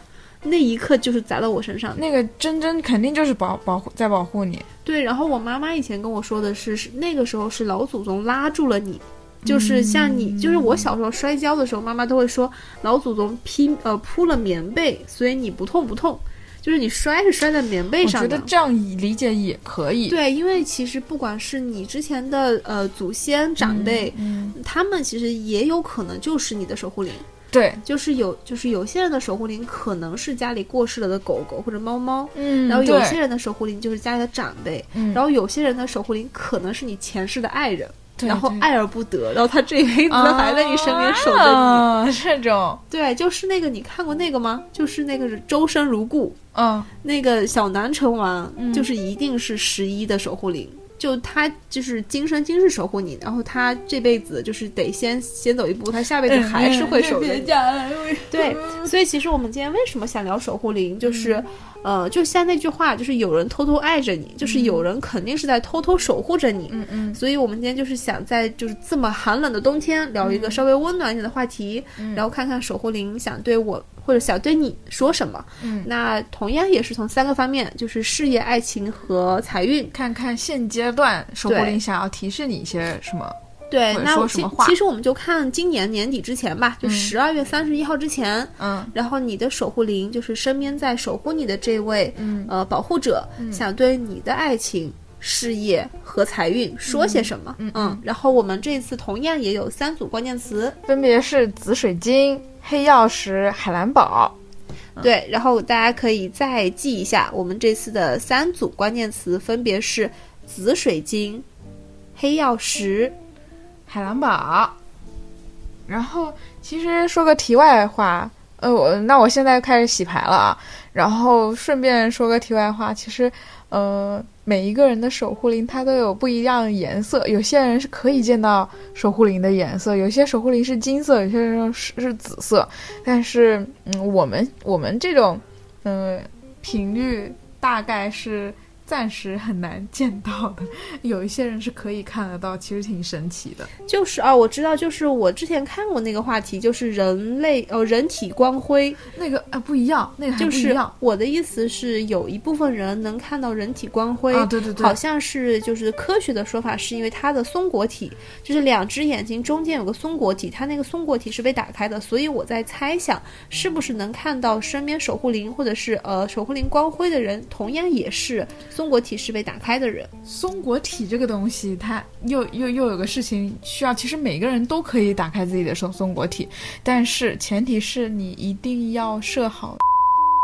那一刻就是砸到我身上，那个真真肯定就是保保护在保护你。对，然后我妈妈以前跟我说的是，是那个时候是老祖宗拉住了你，就是像你，就是我小时候摔跤的时候，妈妈都会说老祖宗披呃铺了棉被，所以你不痛不痛，就是你摔是摔在棉被上。我觉得这样理解也可以。对，因为其实不管是你之前的呃祖先长辈，他们其实也有可能就是你的守护灵。对，就是有，就是有些人的守护灵可能是家里过世了的狗狗或者猫猫，嗯，然后有些人的守护灵就是家里的长辈，嗯，然后有些人的守护灵可能是你前世的爱人，然后爱而不得，然后他这辈子还在你身边守着你，这种，对，就是那个你看过那个吗？就是那个周生如故，嗯，那个小南城王，就是一定是十一的守护灵。就他就是今生今世守护你，然后他这辈子就是得先先走一步，他下辈子还是会守着你。对，所以其实我们今天为什么想聊守护灵，就是，呃，就像那句话，就是有人偷偷爱着你，就是有人肯定是在偷偷守护着你。嗯嗯。所以我们今天就是想在就是这么寒冷的冬天聊一个稍微温暖一点的话题，然后看看守护灵想对我。或者想对你说什么？嗯，那同样也是从三个方面，就是事业、爱情和财运，看看现阶段守护灵想要提示你一些什么。对那其说什么话。其实我们就看今年年底之前吧，就嗯十二月三十一号之前，嗯。然后你的守护灵就是身边在守护你的这位、嗯。呃保护者，想对你的爱情、事业和财运说些什么？嗯嗯然后我们这次同样也有三组关键词，分别是紫水晶、黑曜石、海蓝宝。对，然后大家可以再记一下，我们这次的三组关键词分别是紫水晶、黑曜石。海蓝宝。然后，其实说个题外话，呃，我那我现在开始洗牌了啊。然后顺便说个题外话，其实，呃，每一个人的守护灵它都有不一样的颜色，有些人是可以见到守护灵的颜色，有些守护灵是金色，有些人是是紫色。但是，嗯，我们我们这种，嗯、频率大概是暂时很难见到的。有一些人是可以看得到，其实挺神奇的。就是啊，我知道，就是我之前看过那个话题，就是人类呃人体光辉，那个啊不一样，那个还就是不一样我的意思是，有一部分人能看到人体光辉，啊，对对对，好像是就是科学的说法，是因为它的松果体，就是两只眼睛中间有个松果体，它那个松果体是被打开的，所以我在猜想，是不是能看到身边守护灵或者是呃守护灵光辉的人，同样也是松果体是被打开的人。松果体这个东西，它又又又有个事情需要，其实每个人都可以打开自己的松松果体，但是前提是你一定要设好。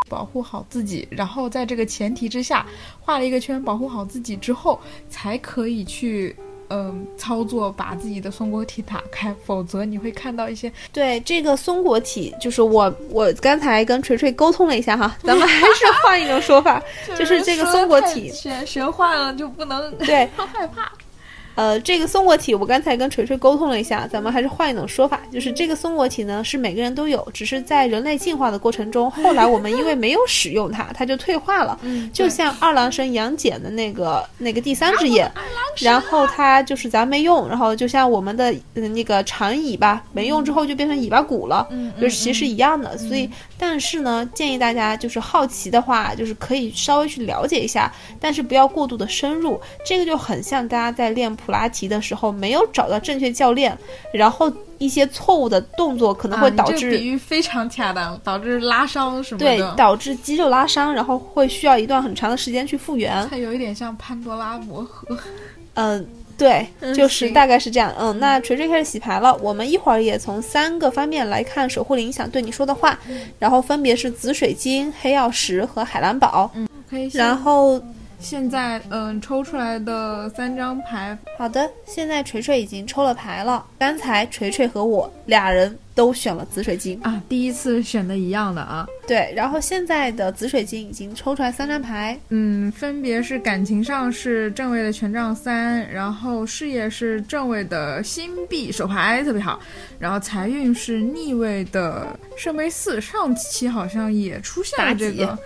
保护好自己，然后在这个前提之下画了一个圈，保护好自己之后，才可以去嗯操作把自己的松果体打开，否则你会看到一些对这个松果体，就是我我刚才跟锤锤沟通了一下哈，咱们还是换一种说法，就是这个松果体玄玄幻了就不能对，害怕。呃，这个松果体，我刚才跟锤锤沟通了一下，咱们还是换一种说法，就是这个松果体呢是每个人都有，只是在人类进化的过程中，后来我们因为没有使用它，它就退化了。嗯，就像二郎神杨戬的那个那个第三只眼，然后它就是咱没用，然后就像我们的、呃那个长尾巴没用之后就变成尾巴骨了，嗯就是其实一样的。所以，但是呢，建议大家就是好奇的话，就是可以稍微去了解一下，但是不要过度的深入。这个就很像大家在练普拉提的时候没有找到正确教练，然后一些错误的动作可能会导致、个比喻非常恰当，导致拉伤什么对的。导致肌肉拉伤，然后会需要一段很长的时间去复原。它有一点像潘多拉魔盒。嗯，对，嗯就是大概是这样。嗯，那锤锤开始洗牌了，我们一会儿也从三个方面来看守护灵想对你说的话，然后分别是紫水晶、黑曜石和海蓝宝。可以，然后，现在嗯抽出来的三张牌，好的，现在锤锤已经抽了牌了。刚才锤锤和我俩人都选了紫水晶，啊，第一次选的一样的啊，对，然后现在的紫水晶已经抽出来三张牌，嗯，分别是感情上是正位的权杖三，然后事业是正位的星币手牌特别好，然后财运是逆位的圣杯四，上期好像也出现了这个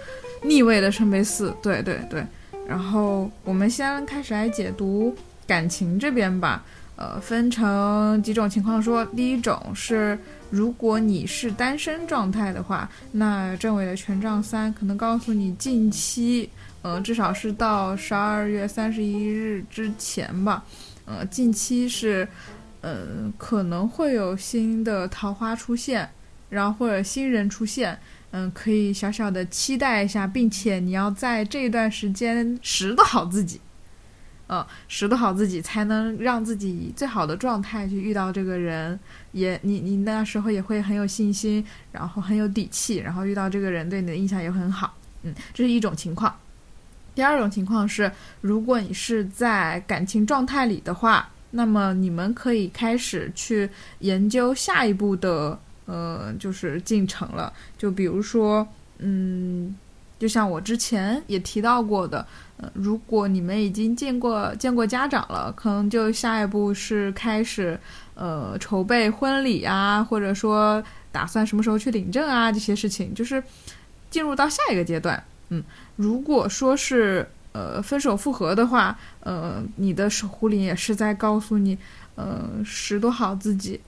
逆位的圣杯四，对对对，然后我们先开始来解读感情这边吧。呃，分成几种情况说。第一种是，如果你是单身状态的话，那正位的权杖三可能告诉你近期，呃，至少是到十二月三十一日之前吧，呃，近期是，呃，可能会有新的桃花出现，然后或者新人出现。嗯，可以小小的期待一下，并且你要在这段时间拾掇好自己，嗯，拾掇好自己，才能让自己以最好的状态去遇到这个人。也，你你那时候也会很有信心，然后很有底气，然后遇到这个人对你的印象也很好。嗯，这是一种情况。第二种情况是，如果你是在感情状态里的话，那么你们可以开始去研究下一步的呃，就是进程了。就比如说，嗯，就像我之前也提到过的，呃，如果你们已经见过见过家长了，可能就下一步是开始呃筹备婚礼啊，或者说打算什么时候去领证啊，这些事情就是进入到下一个阶段。嗯，如果说是呃分手复合的话，呃，你的守护灵也是在告诉你，呃，拾掇好自己。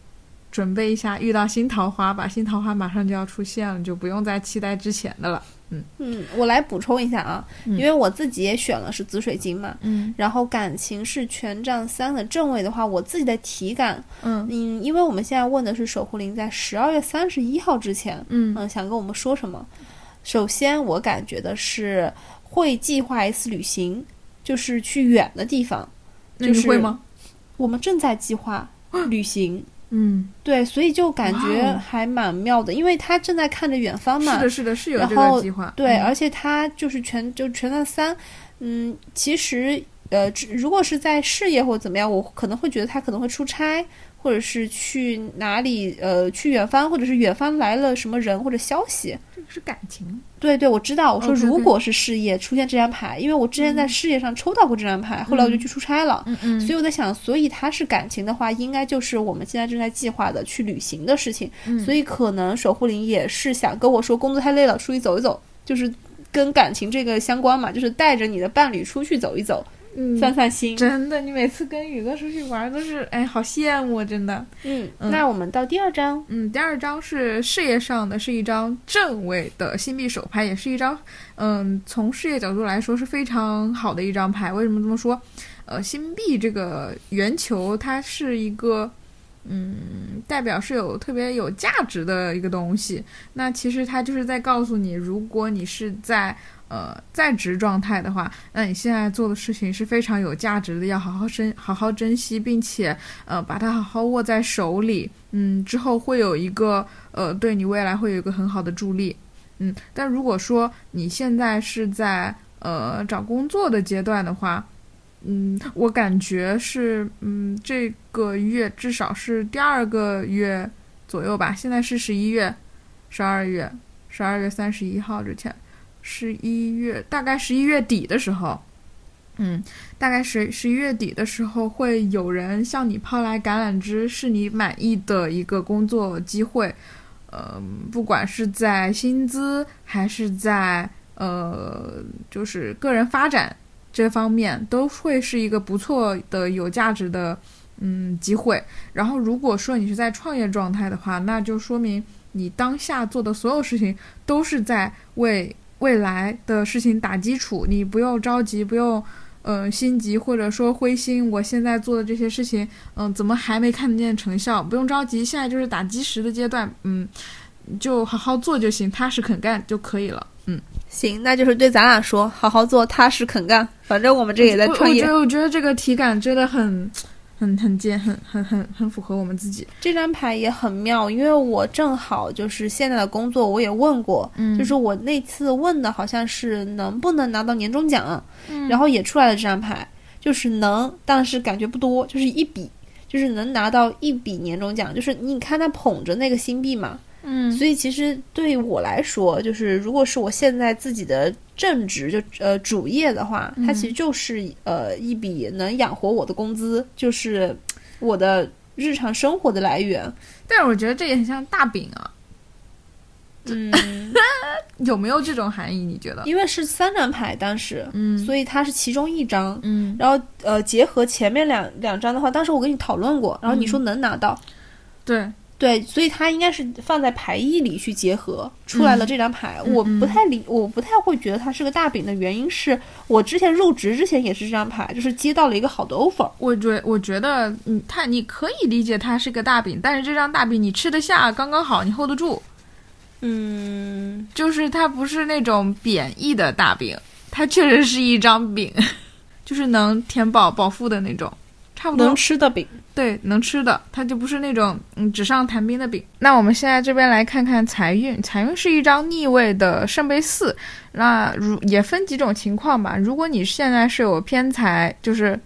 准备一下，遇到新桃花吧，新桃花马上就要出现了，就不用再期待之前的了。嗯嗯，我来补充一下啊，嗯因为我自己也选了是紫水晶嘛，嗯然后感情是权杖三的正位的话，我自己的体感，嗯嗯，因为我们现在问的是守护灵在十二月三十一号之前，嗯嗯，想跟我们说什么？首先，我感觉的是会计划一次旅行，就是去远的地方。那就是你会吗？我们正在计划旅行，嗯，对，所以就感觉哦还蛮妙的，因为他正在看着远方嘛。是的，是的，是有这然后个计划。对，嗯而且他就是全就全在三，嗯，其实呃，如果是在事业或者怎么样，我可能会觉得他可能会出差，或者是去哪里呃去远方，或者是远方来了什么人或者消息。这个是感情。对对，我知道。我说如果是事业出现这张牌，因为我之前在事业上抽到过这张牌，后来我就去出差了。嗯嗯所以我在想，所以它是感情的话，应该就是我们现在正在计划的去旅行的事情。嗯所以可能守护灵也是想跟我说，工作太累了，出去走一走，就是跟感情这个相关嘛，就是带着你的伴侣出去走一走，嗯散散心。真的，你每次跟宇哥出去玩都是，哎，好羡慕，真的。嗯，嗯那我们到第二张，嗯，第二张是事业上的，是一张正位的星币手牌，也是一张，嗯，从事业角度来说是非常好的一张牌。为什么这么说？呃，星币这个圆球，它是一个，嗯，代表是有特别有价值的一个东西。那其实它就是在告诉你，如果你是在呃在职状态的话，那你现在做的事情是非常有价值的，要好好珍好好珍惜，并且呃把它好好握在手里。嗯，之后会有一个呃对你未来会有一个很好的助力。嗯，但如果说你现在是在呃找工作的阶段的话，嗯，我感觉是嗯这个月至少是第二个月左右吧。现在是十一月、十二月、十二月三十一号之前，十一月大概十一月底的时候，嗯，大概十十一月底的时候，会有人向你抛来橄榄枝，是你满意的一个工作机会。呃，不管是在薪资还是在呃，就是个人发展这方面，都会是一个不错的、有价值的嗯机会。然后，如果说你是在创业状态的话，那就说明你当下做的所有事情都是在为未来的事情打基础，你不用着急，不用。嗯，心急或者说灰心，我现在做的这些事情，嗯、怎么还没看得见成效？不用着急，现在就是打基石的阶段，嗯，就好好做就行，踏实肯干就可以了。嗯，行，那就是对咱俩说，好好做，踏实肯干。反正我们这也在创业我我觉。得我觉得这个体感真的很、很、很尖，很、很、很、很符合我们自己。这张牌也很妙，因为我正好就是现在的工作，我也问过，嗯就是我那次问的好像是能不能拿到年终奖，嗯然后也出来了这张牌，就是能，但是感觉不多，就是一笔，就是能拿到一笔年终奖，就是你看他捧着那个新币嘛，嗯所以其实对于我来说，就是如果是我现在自己的正职就呃主业的话，它其实就是呃一笔能养活我的工资，就是我的日常生活的来源。但是我觉得这也很像大饼啊，嗯，有没有这种含义？你觉得？因为是三张牌当时，嗯所以它是其中一张。嗯，然后呃，结合前面两两张的话，当时我跟你讨论过，然后你嗯说能拿到，对，对，所以它应该是放在牌意里去结合出来了这张牌。嗯我不太理，我不太会觉得它是个大饼的原因是我之前入职之前也是这张牌，就是接到了一个好的 offer。我觉我觉得，嗯，它你可以理解它是个大饼，但是这张大饼你吃得下，刚刚好，你 hold 得住。嗯，就是它不是那种贬义的大饼，它确实是一张饼，就是能填饱饱腹的那种，差不多能吃的饼。对能吃的，它就不是那种嗯纸上谈兵的饼。那我们现在这边来看看财运，财运是一张逆位的圣杯四，那如也分几种情况吧。如果你现在是有偏财，就是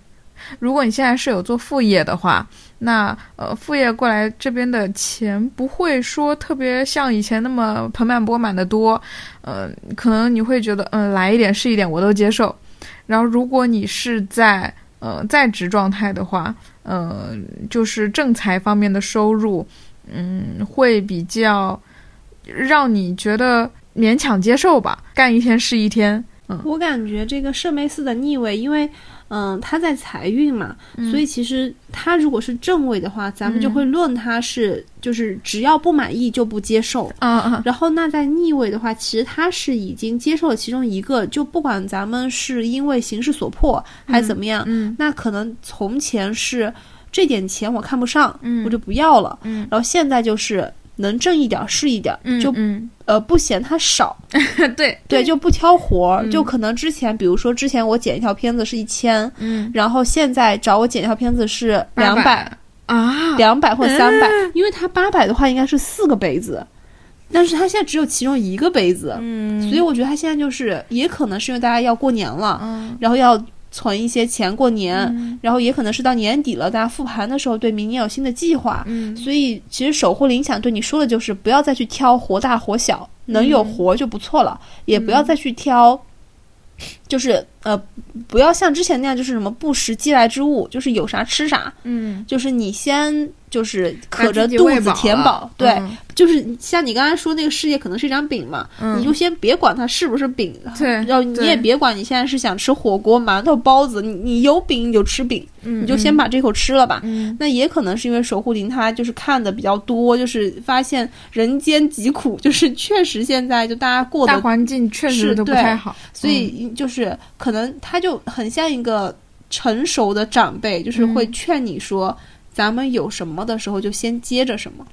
如果你现在是有做副业的话，那呃副业过来这边的钱不会说特别像以前那么盆满钵满的多，呃，可能你会觉得嗯、来一点是一点我都接受。然后如果你是在呃在职状态的话，呃就是正财方面的收入，嗯会比较让你觉得勉强接受吧，干一天是一天。嗯我感觉这个圣杯四的逆位，因为嗯，他在财运嘛，所以其实它如果是正位的话，咱们就会论他是就是只要不满意就不接受。啊啊，然后那在逆位的话，其实他是已经接受了其中一个，就不管咱们是因为形势所迫还是怎么样，嗯。那可能从前是这点钱我看不上，嗯。我就不要了，嗯。然后现在就是能挣一点儿是一点儿，嗯，就嗯。呃不嫌它少，对对，就不挑活儿，嗯。就可能之前比如说之前我剪一条片子是一千，嗯。然后现在找我剪一条片子是两百。啊，两百或三百、因为它八百的话应该是四个杯子，但是它现在只有其中一个杯子，嗯，所以我觉得它现在就是也可能是因为大家要过年了，嗯。然后要存一些钱过年，嗯。然后也可能是到年底了，大家复盘的时候对明年有新的计划，嗯。所以其实守护灵想对你说的就是不要再去挑活大活小，能有活就不错了，也不要再去挑。就是呃，不要像之前那样，就是什么不食饥来之物，就是有啥吃啥，嗯，就是你先就是把渴着肚子填饱了，对，嗯就是像你刚才说那个事业可能是一张饼嘛，嗯你就先别管它是不是饼，对然后你也别管你现在是想吃火锅、馒头、包子，你你有饼你就吃饼，嗯你就先把这口吃了吧。嗯那也可能是因为守护灵他就是看的比较多，就是发现人间疾苦，就是确实现在就大家过得，大环境确实都不太好，所以就是可能他就很像一个成熟的长辈，就是会劝你说，咱们有什么的时候就先接着什么。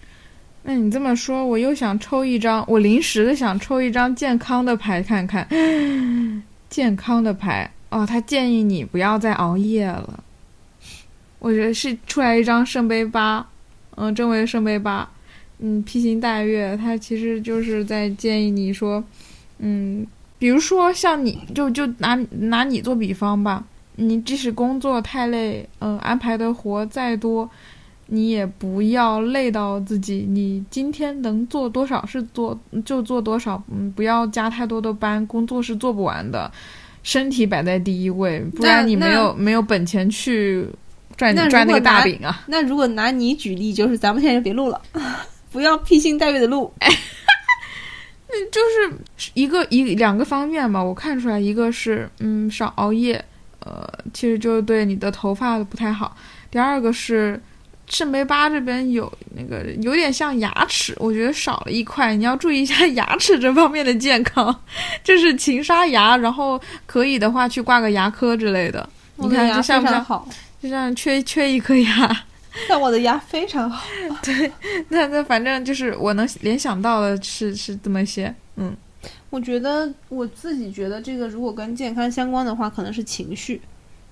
那你这么说，我又想抽一张，我临时的想抽一张健康的牌看看。健康的牌哦，他建议你不要再熬夜了。我觉得是出来一张圣杯八，嗯，正位圣杯八，嗯，披星戴月，他其实就是在建议你说，嗯，比如说像你就就拿拿你做比方吧，你即使工作太累，嗯，安排的活再多，你也不要累到自己，你今天能做多少是做就做多少，嗯，不要加太多的班，工作是做不完的，身体摆在第一位，不然你没有没有本钱去赚那赚那个大饼啊。那如果拿你举例，就是咱们现在就别录了，不要披星戴月的录。就是一个一两个方面吧，我看出来，一个是嗯少熬夜，呃，其实就对你的头发不太好。第二个是圣杯八这边有那个有点像牙齿，我觉得少了一块，你要注意一下 牙齿这方面的健康，就是勤刷牙，然后可以的话去挂个牙科之类的。你看这像不像？好，就像缺缺一颗牙。但我的牙非常好。对那那反正就是我能联想到的是是这么些，嗯我觉得我自己觉得这个如果跟健康相关的话，可能是情绪，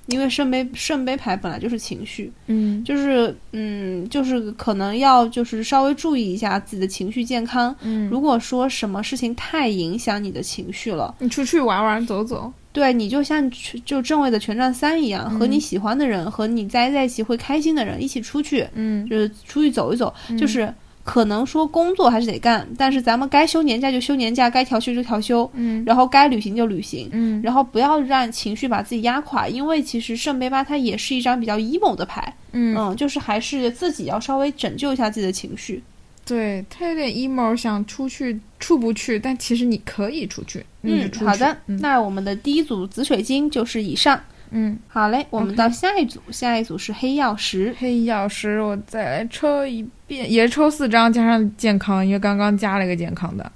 因为圣杯圣杯牌本来就是情绪，嗯就是嗯，就是可能要就是稍微注意一下自己的情绪健康。嗯，如果说什么事情太影响你的情绪了，你出去玩玩走走，对你就像去就正位的权杖三一样，嗯和你喜欢的人和你待在一起会开心的人一起出去，嗯。就是出去走一走，就是可能说工作还是得干，但是咱们该休年假就休年假，该调休就调休，嗯。然后该旅行就旅行。嗯。然后不要让情绪把自己压垮，因为其实圣杯八它也是一张比较 emo 的牌，嗯，嗯，就是还是自己要稍微拯救一下自己的情绪。对他有点 emo，想出去出不去，但其实你可以出去，嗯，好的，嗯那我们的第一组紫水晶就是以上。嗯，好嘞，我们到下一组下一组是黑曜石。黑曜石我再来抽一遍，也抽四张加上健康，因为刚刚加了一个健康的。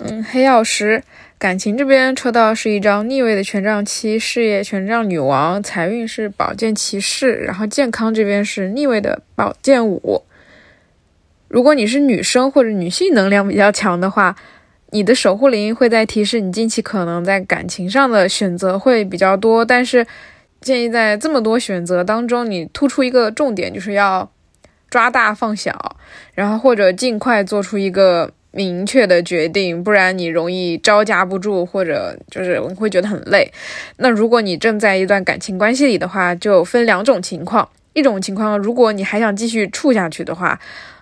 嗯，黑曜石感情这边抽到是一张逆位的权杖七，事业权杖女王，财运是宝剑骑士，然后健康这边是逆位的宝剑五。如果你是女生或者女性能量比较强的话，你的守护灵会在提示你近期可能在感情上的选择会比较多，但是建议在这么多选择当中，你突出一个重点，就是要抓大放小，然后或者尽快做出一个明确的决定，不然你容易招架不住，或者就是会觉得很累。那如果你正在一段感情关系里的话，就分两种情况，一种情况，如果你还想继续处下去的话。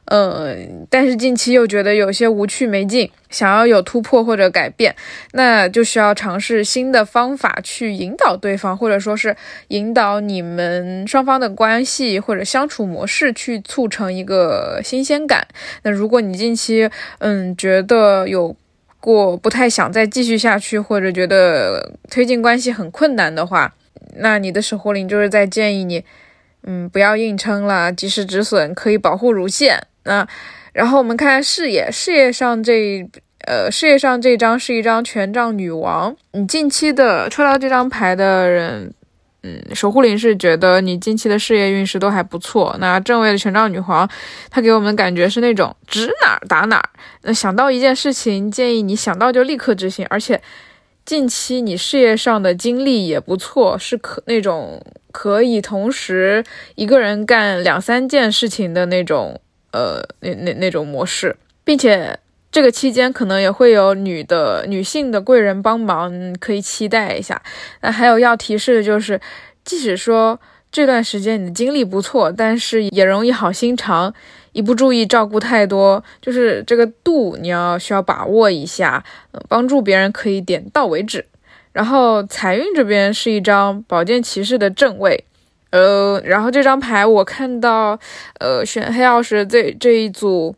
呃，但是近期又觉得有些无趣没劲，想要有突破或者改变，那就需要尝试新的方法去引导对方，或者说是引导你们双方的关系或者相处模式，去促成一个新鲜感。那如果你近期嗯觉得有过不太想再继续下去，或者觉得推进关系很困难的话，那你的守护灵就是在建议你，嗯，不要硬撑了，及时止损，可以保护乳腺。那然后我们看事业，事业上这。呃，事业上这张是一张权杖女王。你近期的抽到这张牌的人，嗯，守护灵是觉得你近期的事业运势都还不错。那正位的权杖女皇，她给我们感觉是那种指哪儿打哪儿。那想到一件事情，建议你想到就立刻执行。而且近期你事业上的经历也不错，是可那种可以同时一个人干两三件事情的那种，呃，那那那种模式，并且。这个期间可能也会有女的女性的贵人帮忙，可以期待一下。那还有要提示的就是，即使说这段时间你的精力不错，但是也容易好心肠，一不注意照顾太多，就是这个度你要需要把握一下。帮助别人可以点到为止。然后财运这边是一张宝剑骑士的正位，呃，然后这张牌我看到，呃，选黑曜石这这一组。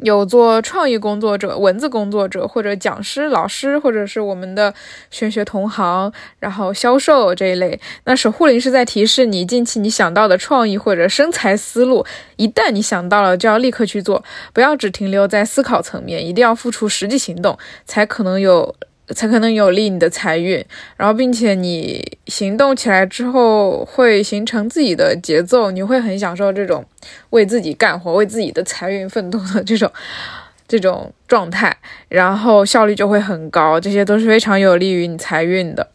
有做创意工作者、文字工作者，或者讲师、老师，或者是我们的玄学同行，然后销售这一类。那守护灵是在提示你，近期你想到的创意或者生财思路，一旦你想到了，就要立刻去做，不要只停留在思考层面，一定要付出实际行动，才可能有。才可能有利你的财运，然后并且你行动起来之后会形成自己的节奏，你会很享受这种为自己干活、为自己的财运奋斗的这种 这种状态，然后效率就会很高，这些都是非常有利于你财运的。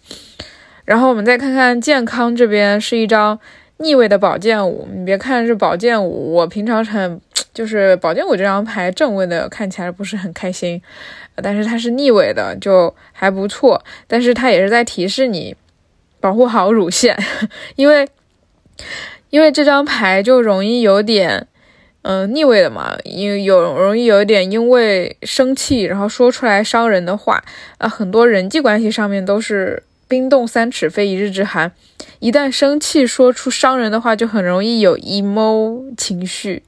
然后我们再看看健康这边是一张逆位的宝剑五，你别看是宝剑五，我平常很就是宝剑五这张牌正位的看起来不是很开心。但是它是逆位的，就还不错。但是它也是在提示你保护好乳腺，因为因为这张牌就容易有点，嗯，逆位的嘛，因为有容易有一点因为生气，然后说出来伤人的话啊。很多人际关系上面都是冰冻三尺非一日之寒，一旦生气说出伤人的话，就很容易有 emo 情绪，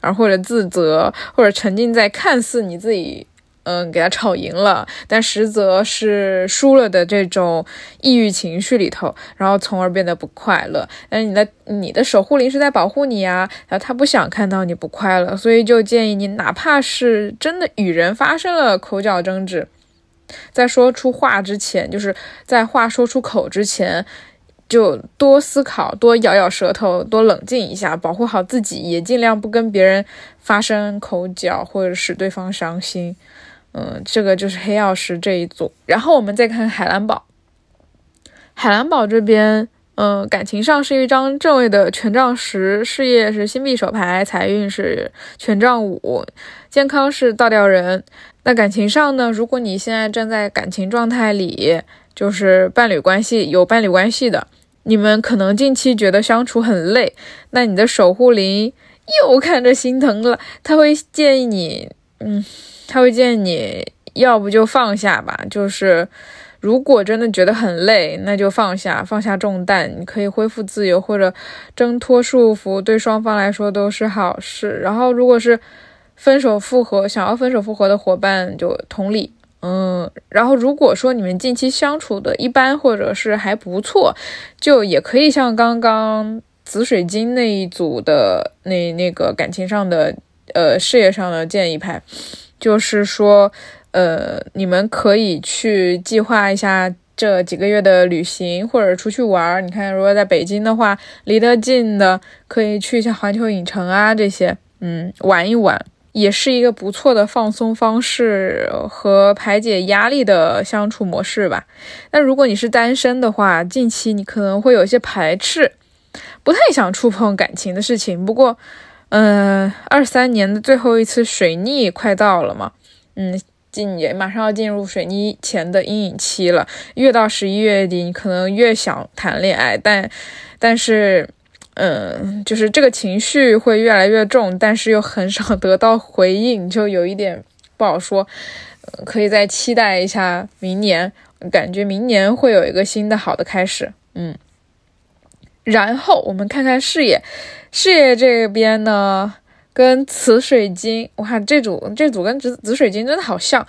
而或者自责，或者沉浸在看似你自己。嗯，给他吵赢了，但实则是输了的这种抑郁情绪里头，然后从而变得不快乐。但你的你的守护灵是在保护你呀，然后他不想看到你不快乐，所以就建议你，哪怕是真的与人发生了口角争执，在说出话之前，就是在话说出口之前，就多思考，多咬咬舌头，多冷静一下，保护好自己，也尽量不跟别人发生口角，或者使对方伤心。嗯，这个就是黑曜石这一组，然后我们再看海蓝宝。海蓝宝这边，嗯，感情上是一张正位的权杖十，事业是新币手牌，财运是权杖五，健康是倒吊人。那感情上呢？如果你现在正在感情状态里，就是伴侣关系有伴侣关系的，你们可能近期觉得相处很累，那你的守护灵又看着心疼了，他会建议你，嗯。他会建议你要不就放下吧，就是如果真的觉得很累，那就放下，放下重担，你可以恢复自由或者挣脱束缚，对双方来说都是好事。然后如果是分手复合，想要分手复合的伙伴就同理，嗯。然后如果说你们近期相处的一般或者是还不错，就也可以像刚刚紫水晶那一组的那那个感情上的呃事业上的建议派。就是说，呃，你们可以去计划一下这几个月的旅行，或者出去玩。你看，如果在北京的话，离得近的可以去一下环球影城啊，这些，嗯，玩一玩，也是一个不错的放松方式和排解压力的相处模式吧。那如果你是单身的话，近期你可能会有一些排斥，不太想触碰感情的事情。不过，嗯，二三年的最后一次水逆快到了嘛？嗯，进也马上要进入水逆前的阴影期了。越到十一月底，你可能越想谈恋爱，但但是，嗯，就是这个情绪会越来越重，但是又很少得到回应，就有一点不好说。可以再期待一下明年，感觉明年会有一个新的好的开始。嗯，然后我们看看事业。事业这边呢，跟紫水晶，我看这组这组跟紫紫水晶真的好像，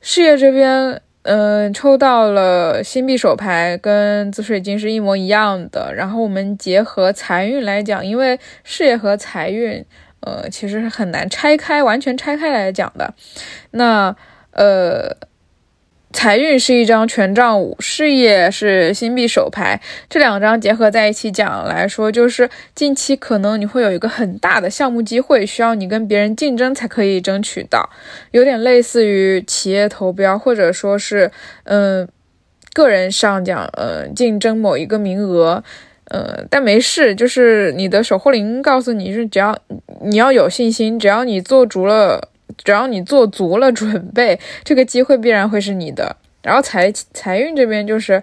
事业这边，嗯、抽到了新币手牌，跟紫水晶是一模一样的。然后我们结合财运来讲，因为事业和财运，呃，其实是很难拆开，完全拆开来讲的。那，呃。财运是一张权杖五，事业是新币手牌，这两张结合在一起讲来说，就是近期可能你会有一个很大的项目机会，需要你跟别人竞争才可以争取到，有点类似于企业投标，或者说是嗯、个人上讲，呃，竞争某一个名额。呃，但没事，就是你的守护灵告诉你是，只要你要有信心，只要你做足了，只要你做足了准备，这个机会必然会是你的。然后财财运这边就是，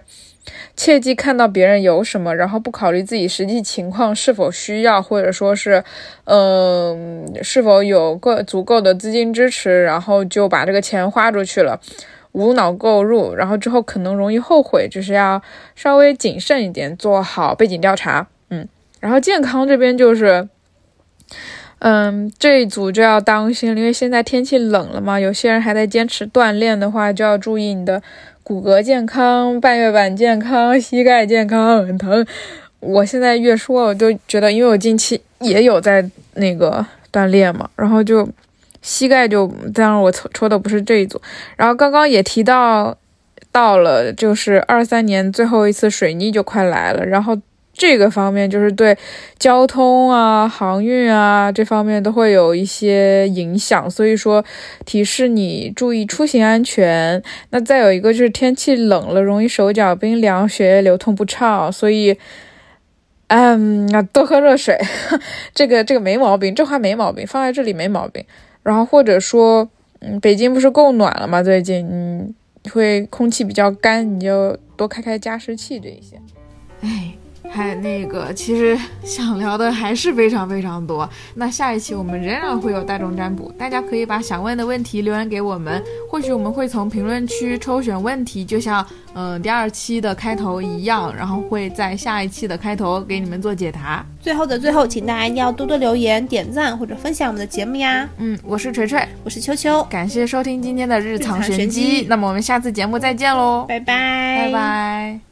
切记看到别人有什么，然后不考虑自己实际情况是否需要，或者说是，嗯、是否有够足够的资金支持，然后就把这个钱花出去了，无脑购入，然后之后可能容易后悔，就是要稍微谨慎一点，做好背景调查。嗯，然后健康这边就是。嗯，这一组就要当心了，因为现在天气冷了嘛，有些人还在坚持锻炼的话，就要注意你的骨骼健康、半月板健康、膝盖健康很疼。我现在越说，我就觉得，因为我近期也有在那个锻炼嘛，然后就膝盖就，当然我抽抽的不是这一组，然后刚刚也提到到了，就是二三年最后一次水逆就快来了，然后。这个方面就是对交通啊、航运啊这方面都会有一些影响，所以说提示你注意出行安全。那再有一个就是天气冷了，容易手脚冰凉，血液流通不畅，所以，嗯，多喝热水，这个这个没毛病，这话没毛病，放在这里没毛病。然后或者说，嗯，北京不是够暖了吗？最近，嗯，会空气比较干，你就多开开加湿器这一些。哎，还 那个，其实想聊的还是非常非常多。那下一期我们仍然会有大众占卜，大家可以把想问的问题留言给我们，或许我们会从评论区抽选问题，就像嗯、呃第二期的开头一样，然后会在下一期的开头给你们做解答。最后的最后，请大家一定要多多留言、点赞或者分享我们的节目呀！嗯，我是锤锤，我是秋秋，感谢收听今天的日常玄机，那么我们下次节目再见喽，拜拜，拜拜